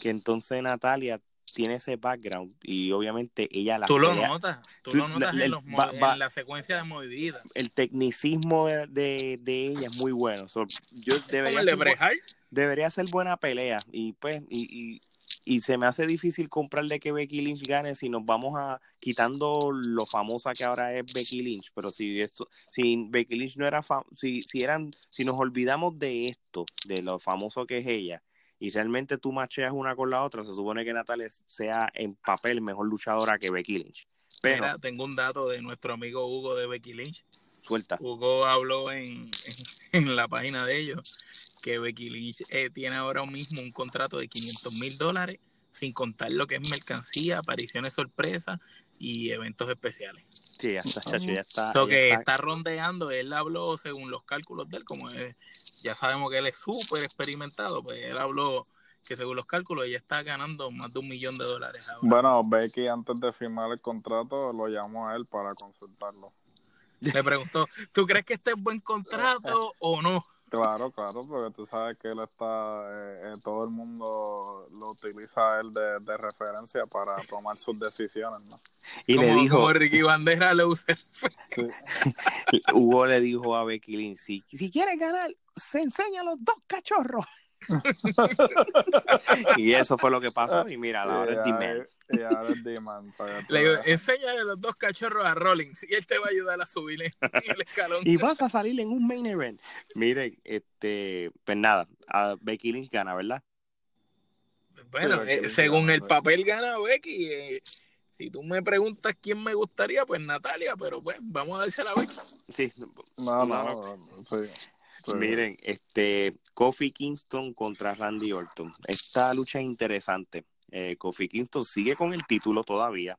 Speaker 1: que entonces Natalia tiene ese background y obviamente ella la
Speaker 3: Tú lo
Speaker 1: pelea-
Speaker 3: notas, tú,
Speaker 1: tú-
Speaker 3: lo notas
Speaker 1: la-
Speaker 3: en, los en la secuencia de movidas.
Speaker 1: el tecnicismo de, de, de ella es muy bueno. So, yo debería
Speaker 3: de
Speaker 1: ser
Speaker 3: Hart.
Speaker 1: debería ser buena pelea y pues y, y, y se me hace difícil comprarle que Becky Lynch gane si nos vamos a quitando lo famosa que ahora es Becky Lynch pero si esto si Becky Lynch no era fa- si si eran si nos olvidamos de esto de lo famoso que es ella y realmente tú macheas una con la otra se supone que Natalia sea en papel mejor luchadora que Becky Lynch pero
Speaker 3: Mira, tengo un dato de nuestro amigo Hugo de Becky Lynch.
Speaker 1: suelta
Speaker 3: Hugo habló en, en, en la página de ellos que Becky Lynch eh, tiene ahora mismo un contrato de 500 mil dólares, sin contar lo que es mercancía, apariciones sorpresas y eventos especiales.
Speaker 1: Sí ya está chacho ya está,
Speaker 3: So
Speaker 1: ya
Speaker 3: que
Speaker 1: está-
Speaker 3: está rondeando, él habló según los cálculos de él, como es- ya sabemos que él es súper experimentado, pues él habló que según los cálculos ella está ganando más de un millón de dólares ahora.
Speaker 2: Bueno, Becky antes de firmar el contrato lo llamó a él para consultarlo.
Speaker 3: Le preguntó, ¿tú crees que este es buen contrato o no?
Speaker 2: Claro, claro, porque tú sabes que él está, eh, eh, todo el mundo lo utiliza a él de, de referencia para tomar sus decisiones, ¿no?
Speaker 1: y le dijo
Speaker 3: como Ricky Bandera le usa
Speaker 2: Sí.
Speaker 1: Hugo le dijo a Becky Lynch, si, si quieres ganar, se enseña los dos cachorros. y eso fue lo que pasó. Y mira, ahora es
Speaker 2: ahora- Y ahora es que
Speaker 3: Le digo, enséñale los dos cachorros a Rollins y él te va a ayudar a subir el el escalón.
Speaker 1: Y vas a salir en un main event. Miren, este, pues nada, a Becky Lynch gana, ¿verdad?
Speaker 3: Bueno,
Speaker 2: Sí,
Speaker 3: eh, según
Speaker 2: gana,
Speaker 3: el papel gana Becky. eh, si tú me preguntas quién me gustaría, pues Natalia, pero pues vamos a dársela a Becky.
Speaker 1: Sí,
Speaker 2: No,
Speaker 1: No,
Speaker 2: no, sí.
Speaker 1: Miren, este Kofi Kingston contra Randy Orton. Esta lucha es interesante. Eh, Kofi Kingston sigue con el título todavía.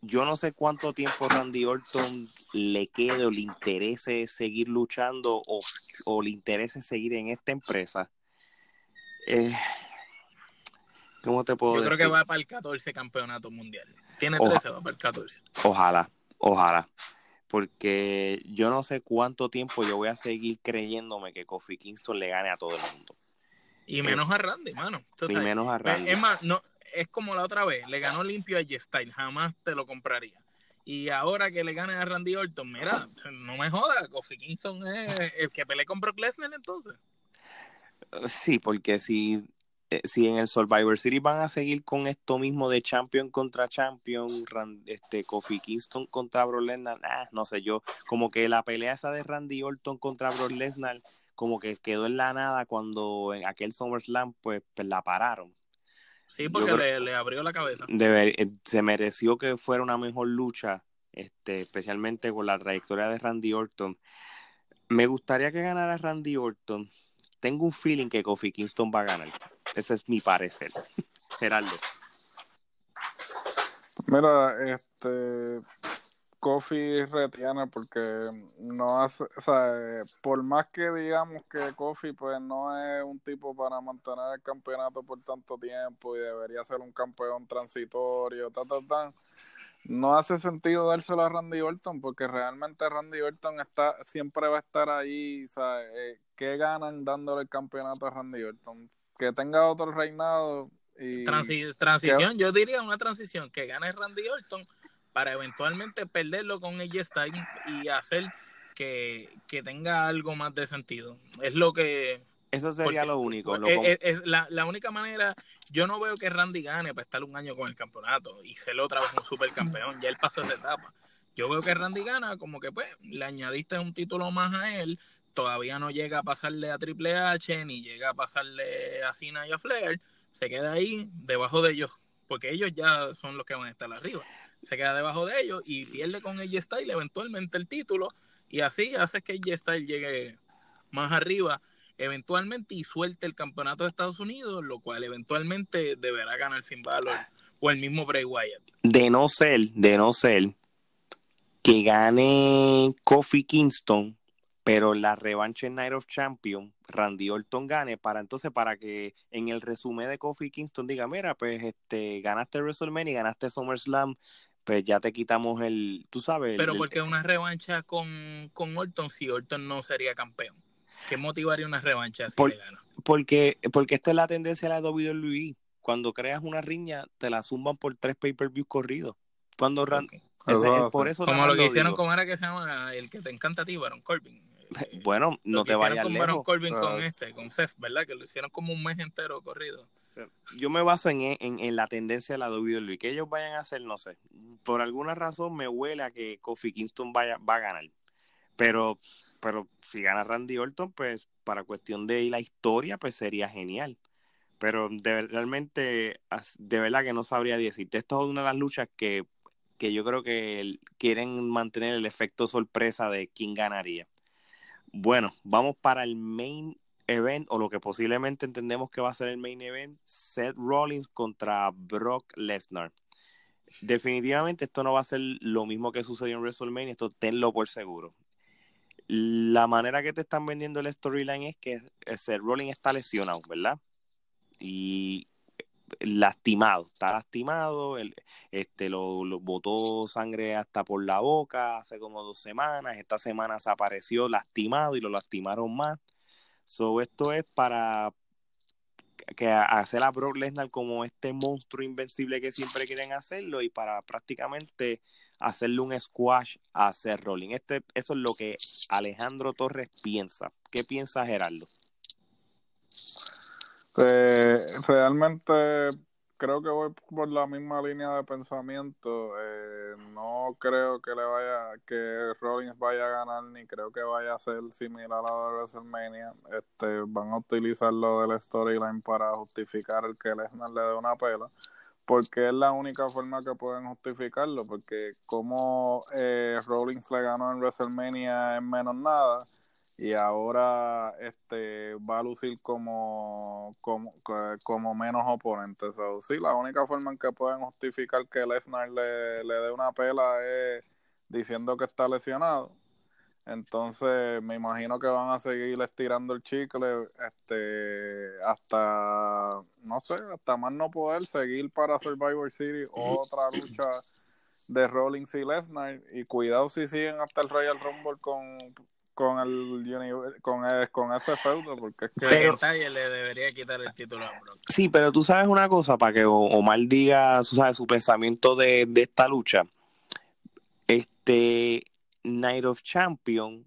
Speaker 1: Yo no sé cuánto tiempo Randy Orton le quede o le interese seguir luchando o, o le interese seguir en esta empresa. Eh, ¿Cómo te puedo
Speaker 3: Yo
Speaker 1: decir?
Speaker 3: creo que va para el 14 campeonato mundial. Tiene
Speaker 1: Oja-
Speaker 3: 13, va para el 14.
Speaker 1: Ojalá, ojalá. Porque yo no sé cuánto tiempo yo voy a seguir creyéndome que Kofi Kingston le gane a todo el mundo.
Speaker 3: Y menos a Randy, mano. Sabes,
Speaker 1: menos a Randy.
Speaker 3: Es más, no, es como la otra vez, le ganó limpio a Jeff Styles, jamás te lo compraría. Y ahora que le gane a Randy Orton, mira, no me jodas, Kofi Kingston es el que peleé con Brock Lesnar entonces.
Speaker 1: Sí, porque si, eh, si en el Survivor Series van a seguir con esto mismo de Champion contra Champion, este Kofi Kingston contra Brock Lesnar, ah, no sé, yo como que la pelea esa de Randy Orton contra Brock Lesnar como que quedó en la nada cuando en aquel SummerSlam pues, pues la pararon.
Speaker 3: Sí, porque
Speaker 1: Yo
Speaker 3: le, le abrió la cabeza.
Speaker 1: Deber- eh, se mereció que fuera una mejor lucha, este, especialmente con la trayectoria de Randy Orton. Me gustaría que ganara Randy Orton. Tengo un feeling que Kofi Kingston va a ganar. Ese es mi parecer. Geraldo.
Speaker 2: Mira, este Kofi retiene porque no hace, o sea, por más que digamos que Kofi pues no es un tipo para mantener el campeonato por tanto tiempo y debería ser un campeón transitorio, ta, ta, ta, no hace sentido dárselo a Randy Orton porque realmente Randy Orton está siempre va a estar ahí, ¿sabes? Eh, ¿Qué ganan dándole el campeonato a Randy Orton? Que tenga otro reinado y
Speaker 3: Transi- transición, yo diría una transición que gane Randy Orton para eventualmente perderlo con AJ Styles y hacer que, que tenga algo más de sentido. Es lo que...
Speaker 1: Eso sería
Speaker 3: porque
Speaker 1: lo único. lo
Speaker 3: es-
Speaker 1: com-
Speaker 3: es- es la, la única manera, yo no veo que Randy gane para estar un año con el campeonato y ser otra vez un supercampeón, ya él pasó esa etapa. Yo veo que Randy gana como que pues le añadiste un título más a él, todavía no llega a pasarle a Triple H ni llega a pasarle a Cena y a Flair, se queda ahí debajo de ellos, porque ellos ya son los que van a estar arriba. Se queda debajo de ellos y pierde con AJ Styles eventualmente el título y así hace que AJ Styles llegue más arriba eventualmente y suelte el campeonato de Estados Unidos, lo cual eventualmente deberá ganar Finn Balor o el mismo Bray Wyatt.
Speaker 1: de no ser, de no ser que gane Kofi Kingston, pero la revancha en Night of Champions, Randy Orton gane, para entonces para que en el resumen de Kofi Kingston diga, mira, pues este ganaste WrestleMania y ganaste SummerSlam, pues ya te quitamos el, tú sabes,
Speaker 3: Pero
Speaker 1: el-
Speaker 3: porque una revancha con, con Orton si Orton no sería campeón? ¿Qué motivaría una revancha si
Speaker 1: Por-
Speaker 3: le gana?
Speaker 1: porque, porque esta es la tendencia de la WWE. Cuando creas una riña, te la zumban por tres pay-per-views corridos. Cuando Ran-
Speaker 3: Ok.
Speaker 1: ese-
Speaker 2: Eso
Speaker 1: por eso
Speaker 3: Como lo que hicieron. ¿cómo era que se llama? El que te encanta a ti, Baron Corbin.
Speaker 1: Bueno,
Speaker 3: lo
Speaker 1: no
Speaker 3: que
Speaker 1: te vayas
Speaker 3: con Baron
Speaker 1: lejos.
Speaker 3: Corbin con
Speaker 2: Ah,
Speaker 3: este, con Seth, ¿verdad? Que lo hicieron como un mes entero corrido.
Speaker 1: Yo me baso en, en, en la tendencia de la WWE. Que ellos vayan a hacer, no sé. Por alguna razón me huele a que Kofi Kingston vaya, va a ganar. Pero, pero si gana Randy Orton, pues para cuestión de la historia, pues sería genial. Pero de, realmente, de verdad que no sabría decirte. Esto es una de las luchas que, que yo creo que quieren mantener el efecto sorpresa de quién ganaría. Bueno, vamos para el main event o lo que posiblemente entendemos que va a ser el main event, Seth Rollins contra Brock Lesnar. Definitivamente esto no va a ser lo mismo que sucedió en WrestleMania, esto tenlo por seguro. La manera que te están vendiendo el storyline es que Seth Rollins está lesionado, ¿verdad? Y lastimado, está lastimado, el, este lo, lo botó sangre hasta por la boca hace como dos semanas, esta semana se apareció lastimado y lo lastimaron más. So, esto es para que hacer a Brock Lesnar como este monstruo invencible que siempre quieren hacerlo y para prácticamente hacerle un squash a Seth Rollins. Este, eso es lo que Alejandro Torres piensa. ¿Qué piensa Gerardo?
Speaker 2: Eh, realmente creo que voy por la misma línea de pensamiento. Eh, no creo que le vaya, que Rollins vaya a ganar, ni creo que vaya a ser similar a la de WrestleMania. Este, van a utilizar lo del storyline para justificar el que Lesnar le dé una pela. Porque es la única forma que pueden justificarlo. Porque como eh, Rollins le ganó en WrestleMania en menos nada, y ahora este va a lucir como como, como menos oponente. sí, la única forma en que pueden justificar que Lesnar le, le dé una pela es diciendo que está lesionado entonces me imagino que van a seguir estirando el chicle este hasta no sé, hasta más no poder seguir para Survivor City otra lucha de Rollins y Lesnar y cuidado si siguen hasta el Royal Rumble con con el con, con ese feudo porque es que
Speaker 3: pero, le debería quitar el título a Brock.
Speaker 1: Sí, pero tú sabes una cosa para que Omar diga, su su pensamiento de, de esta lucha. Este Night of Champion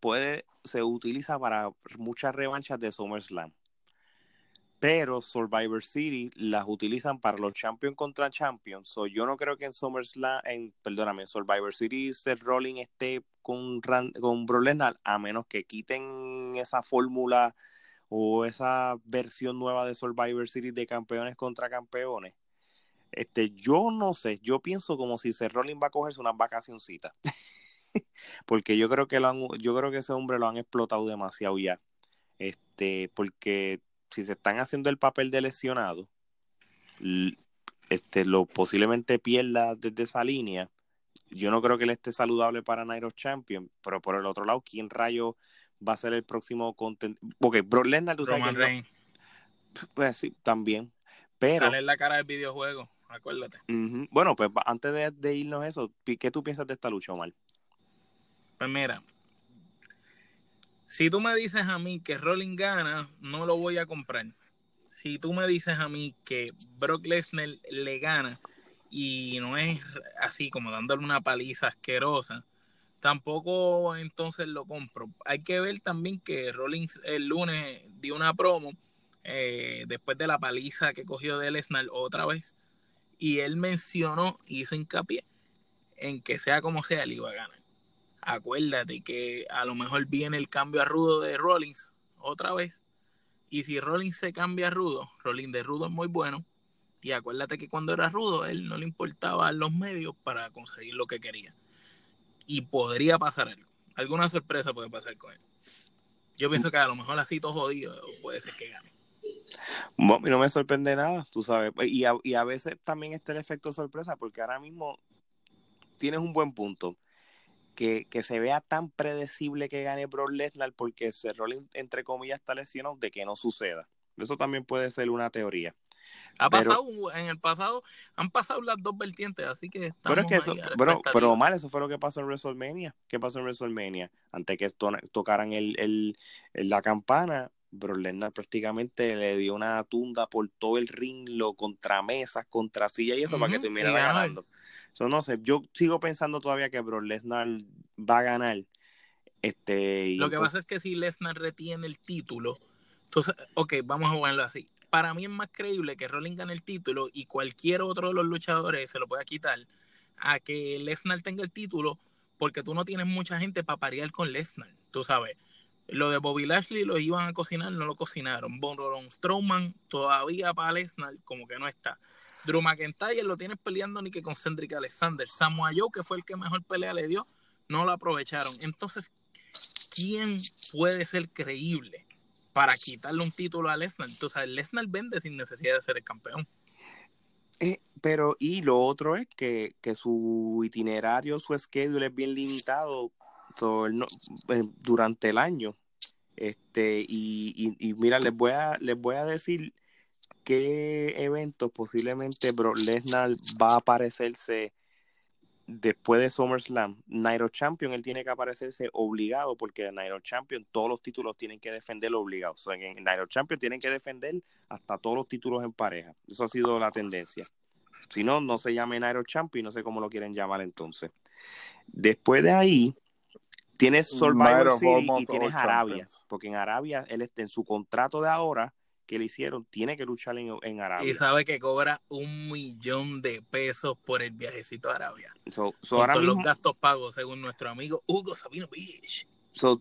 Speaker 1: puede, se utiliza para muchas revanchas de SummerSlam. Pero Survivor City las utilizan para los Champions contra Champions. So, yo no creo que en SummerSlam, en, perdóname, Survivor City Seth Rollins esté con, con Bro a menos que quiten esa fórmula o esa versión nueva de Survivor City de campeones contra campeones. Este, yo no sé, yo pienso como si Seth Rollins va a cogerse unas vacacioncitas. porque yo creo que lo han, yo creo que ese hombre lo han explotado demasiado ya. Este, porque si se están haciendo el papel de lesionado, este, lo posiblemente pierda desde esa línea. Yo no creo que él esté saludable para Nairo Champion, pero por el otro lado, ¿quién rayo va a ser el próximo content? Porque Brock Lesnar, tú sabes Pues sí, también. Pero.
Speaker 3: Sale en la cara del videojuego, acuérdate.
Speaker 1: Bueno, pues antes de, de, irnos eso, ¿qué tú piensas de esta lucha, Omar?
Speaker 3: Pues mira, si tú me dices a mí que Rolling gana, no lo voy a comprar. Si tú me dices a mí que Brock Lesnar le gana y no es así como dándole una paliza asquerosa, tampoco entonces lo compro. Hay que ver también que Rollins el lunes dio una promo eh, después de la paliza que cogió de Lesnar otra vez y él mencionó, hizo hincapié en que sea como sea, él iba a ganar acuérdate que a lo mejor viene el cambio a rudo de Rollins otra vez. Y si Rollins se cambia a rudo, Rollins de rudo es muy bueno. Y acuérdate que cuando era rudo, él no le importaba los medios para conseguir lo que quería. Y podría pasar algo. Alguna sorpresa puede pasar con él. Yo pienso que a lo mejor así todo jodido puede ser que gane.
Speaker 1: no me sorprende nada, tú sabes. Y a, y a veces también está el efecto sorpresa, porque ahora mismo tienes un buen punto que, se vea tan predecible que gane Brock Lesnar porque Rollins, entre comillas, está lesionado de que no suceda. Eso también puede ser una teoría.
Speaker 3: Ha pasado, en el pasado, han pasado las dos vertientes, así que
Speaker 1: Pero es que eso, pero, pero mal, eso fue lo que pasó en WrestleMania. ¿Qué pasó en WrestleMania? Antes que tocaran el, el, la campana, Brock Lesnar prácticamente le dio una tunda por todo el ring, lo contra mesas, contra silla y eso para que terminara ganando. So, no sé, yo sigo pensando todavía que Brock Lesnar va a ganar. Este,
Speaker 3: lo que pasa es que si Lesnar retiene el título, entonces, ok, vamos a ponerlo así. Para mí es más creíble que Rollins gane el título y cualquier otro de los luchadores se lo pueda quitar a que Lesnar tenga el título porque tú no tienes mucha gente para parear con Lesnar, tú sabes. Lo de Bobby Lashley lo iban a cocinar, no lo cocinaron. Von Strowman todavía para Lesnar como que no está. Drew McIntyre lo tienes peleando ni que con Cedric Alexander. Samoa Joe, que fue el que mejor pelea le dio, no lo aprovecharon. Entonces, ¿quién puede ser creíble para quitarle un título a Lesnar? Entonces, Lesnar vende sin necesidad de ser el campeón.
Speaker 1: Eh, pero, y lo otro es que, su itinerario, su schedule es bien limitado eh, durante el año. Este, y, y, mira, les voy a, les voy a decir qué eventos posiblemente Brock Lesnar va a aparecerse después de SummerSlam? Nairo Champion, él tiene que aparecerse obligado porque Nairo Champion todos los títulos tienen que defender obligado. O en Nairo Champion tienen que defender hasta todos los títulos en pareja. Eso ha sido la tendencia. Si no, no se llame Nairo Champion, no sé cómo lo quieren llamar entonces. Después de ahí, tienes Survivor City y tienes Arabia, porque en Arabia, él está en su contrato de ahora, que le hicieron, tiene que luchar en, Arabia.
Speaker 3: Y sabe que cobra un millón de pesos por el viajecito a Arabia.
Speaker 1: So,
Speaker 3: todos los gastos pagos, según nuestro amigo Hugo Sabino Beach.
Speaker 1: So,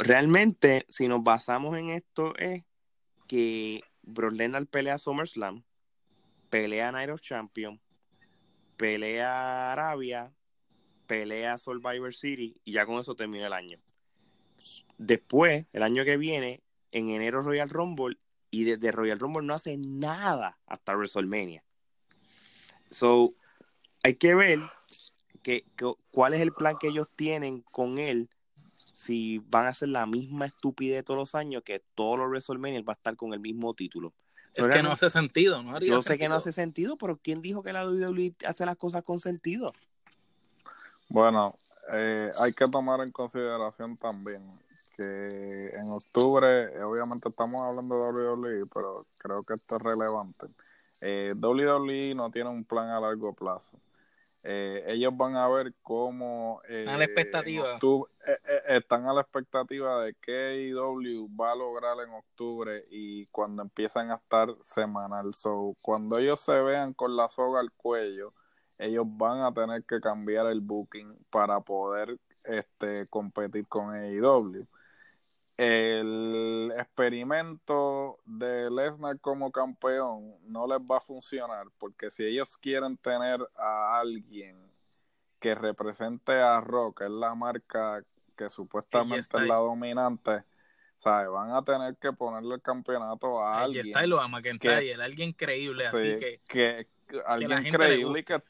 Speaker 1: realmente, si nos basamos en esto, es que Brock Lesnar pelea SummerSlam, pelea Night Champion, pelea Arabia, pelea Survivor City y ya con eso termina el año después, el año que viene, en enero Royal Rumble, y desde Royal Rumble no hace nada hasta WrestleMania. So, hay que ver que, que- cuál es el plan que ellos tienen con él. Si van a hacer la misma estupidez todos los años, que todos los WrestleMania él va a estar con el mismo título.
Speaker 3: Es que no hace sentido, ¿no? haría
Speaker 1: yo sé que no hace sentido, pero ¿quién dijo que la WWE hace las cosas con sentido?
Speaker 2: Bueno, eh, hay que tomar en consideración también que en octubre, eh, obviamente estamos hablando de WWE, pero creo que esto es relevante. Eh, WWE no tiene un plan a largo plazo. Eh, ellos van a ver cómo eh,
Speaker 3: Están a la expectativa.
Speaker 2: octubre- eh, eh, están a la expectativa de qué AEW va a lograr en octubre y cuando empiezan a estar semanal. So, cuando ellos se vean con la soga al cuello, ellos van a tener que cambiar el booking para poder este, competir con AEW. El experimento de Lesnar como campeón no les va a funcionar porque si ellos quieren tener a alguien que represente a Rock, que es la marca que supuestamente es la dominante, ¿sabes? van a tener que ponerle el campeonato a alguien.
Speaker 3: y lo a McIntyre, alguien creíble,
Speaker 2: Sí,
Speaker 3: así que
Speaker 2: que, que alguien creíble y que,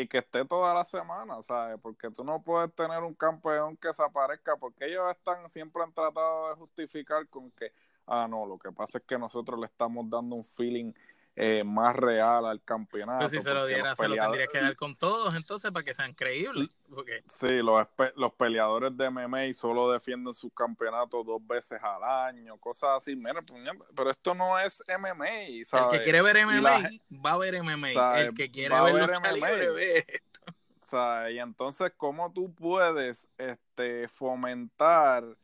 Speaker 2: y que esté toda la semana, ¿sabes? Porque tú no puedes tener un campeón que desaparezca, porque ellos están siempre han tratado de justificar con que, ah, no, lo que pasa es que nosotros le estamos dando un feeling eh, más real al campeonato.
Speaker 3: pues si se lo diera, se lo tendrías que dar con todos, entonces, para que sean creíbles. Porque
Speaker 2: Sí, los, los peleadores de MMA solo defienden sus campeonatos dos veces al año, cosas así. Mira, pero esto no es MMA,
Speaker 3: el que quiere ver MMA,
Speaker 2: la
Speaker 3: va a ver MMA.
Speaker 2: ¿sabes?
Speaker 3: El que quiere ver
Speaker 2: ver
Speaker 3: lucha
Speaker 2: MMA.
Speaker 3: libre, ve.
Speaker 2: O sea, y entonces, ¿cómo tú puedes este, fomentar,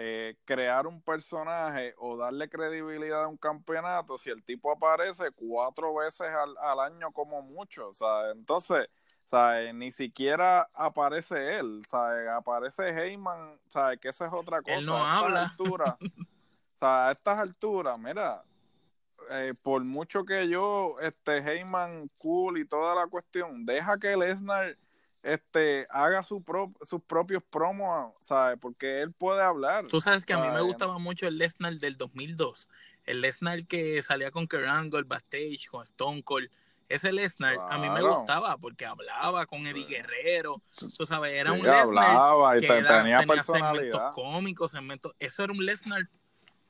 Speaker 2: eh, crear un personaje o darle credibilidad a un campeonato si el tipo aparece cuatro veces al, al año como mucho? Sea, entonces, o sea, ni siquiera aparece él, o sea, aparece Heyman, sea, que esa es otra cosa.
Speaker 3: Él no
Speaker 2: a estas
Speaker 3: habla.
Speaker 2: alturas, o sea, a estas alturas, mira, eh, por mucho que yo, este, Heyman, cool y toda la cuestión, deja que Lesnar este, haga su pro- sus propios promos, ¿sabes? Porque él puede hablar.
Speaker 3: Tú sabes que a mí me gustaba mucho el Lesnar del 2002. El Lesnar que salía con Kurt Angle backstage, con Stone Cold. Ese Lesnar a mí me gustaba porque hablaba con Eddie Guerrero. Tú sabes, era
Speaker 2: Sí,
Speaker 3: un Lesnar
Speaker 2: hablaba y
Speaker 3: que
Speaker 2: te-
Speaker 3: era-
Speaker 2: tenía
Speaker 3: segmentos
Speaker 2: personalidad.
Speaker 3: cómicos, segmentos. Eso era un Lesnar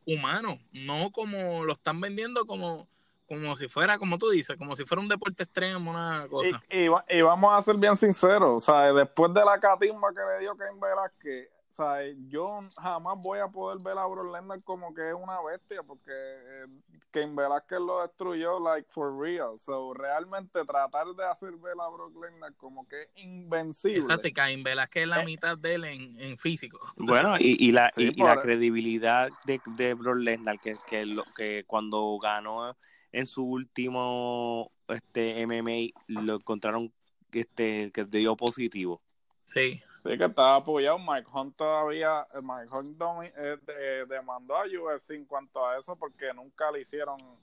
Speaker 3: humano, no como lo están vendiendo como, como si fuera, como tú dices, como si fuera un deporte extremo, una cosa.
Speaker 2: Y, y va- y vamos a ser bien sinceros, ¿sabes? Después de la catimba que le dio Cain Velázquez, ¿sabes? Yo jamás voy a poder ver a Brock Lesnar como que es una bestia, porque eh, Cain Velázquez lo destruyó, like, for real. So, realmente tratar de hacer ver a Brock Lesnar como que es invencible.
Speaker 3: Exacto, y Caín Velázquez es la
Speaker 2: Eh.
Speaker 3: mitad de él en, en físico.
Speaker 1: Bueno, y, y la,
Speaker 2: Sí,
Speaker 1: y, y la credibilidad de, de Brock Lesnar, que, que, lo- que cuando ganó en su último este MMA, lo encontraron este, que dio positivo.
Speaker 3: Sí.
Speaker 2: Sí, que estaba apoyado. Mike Hunt todavía, eh, Mike Hunt domi- eh, de- demandó a UFC en cuanto a eso porque nunca le hicieron, o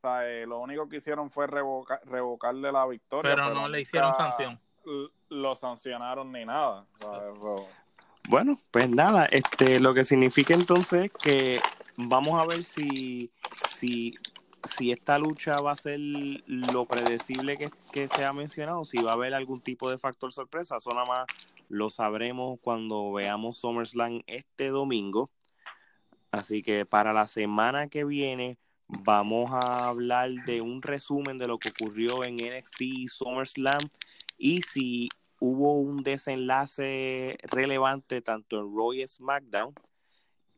Speaker 2: sea, eh, lo único que hicieron fue revoca- revocarle la victoria.
Speaker 3: Pero no le hicieron sanción.
Speaker 2: Lo sancionaron ni nada.
Speaker 1: Bueno, pues nada, este, lo que significa entonces que vamos a ver si, si, si esta lucha va a ser lo predecible que, se ha mencionado, si va a haber algún tipo de factor sorpresa, eso nada más lo sabremos cuando veamos SummerSlam este domingo. Así que para la semana que viene vamos a hablar de un resumen de lo que ocurrió en NXT SummerSlam y si hubo un desenlace relevante tanto en Raw y SmackDown.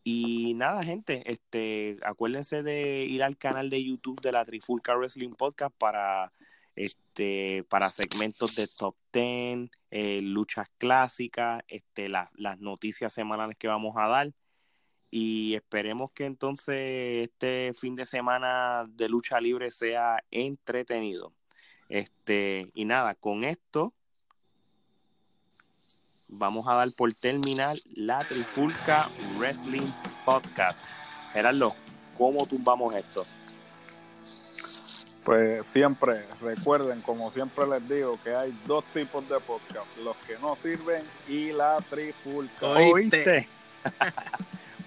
Speaker 1: Y nada, gente, este, acuérdense de ir al canal de YouTube de la Trifulca Wrestling Podcast para este para segmentos de top 10, eh, luchas clásicas, este, la- las noticias semanales que vamos a dar. Y esperemos que entonces este fin de semana de lucha libre sea entretenido. Este, y nada, con esto vamos a dar por terminar la Trifulca Wrestling Podcast. Gerardo, ¿cómo tumbamos esto?
Speaker 2: Pues siempre, recuerden, como siempre les digo, que hay dos tipos de podcast, los que no sirven y la trifulca.
Speaker 3: Oíste.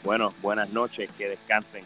Speaker 1: Bueno, buenas noches, que descansen.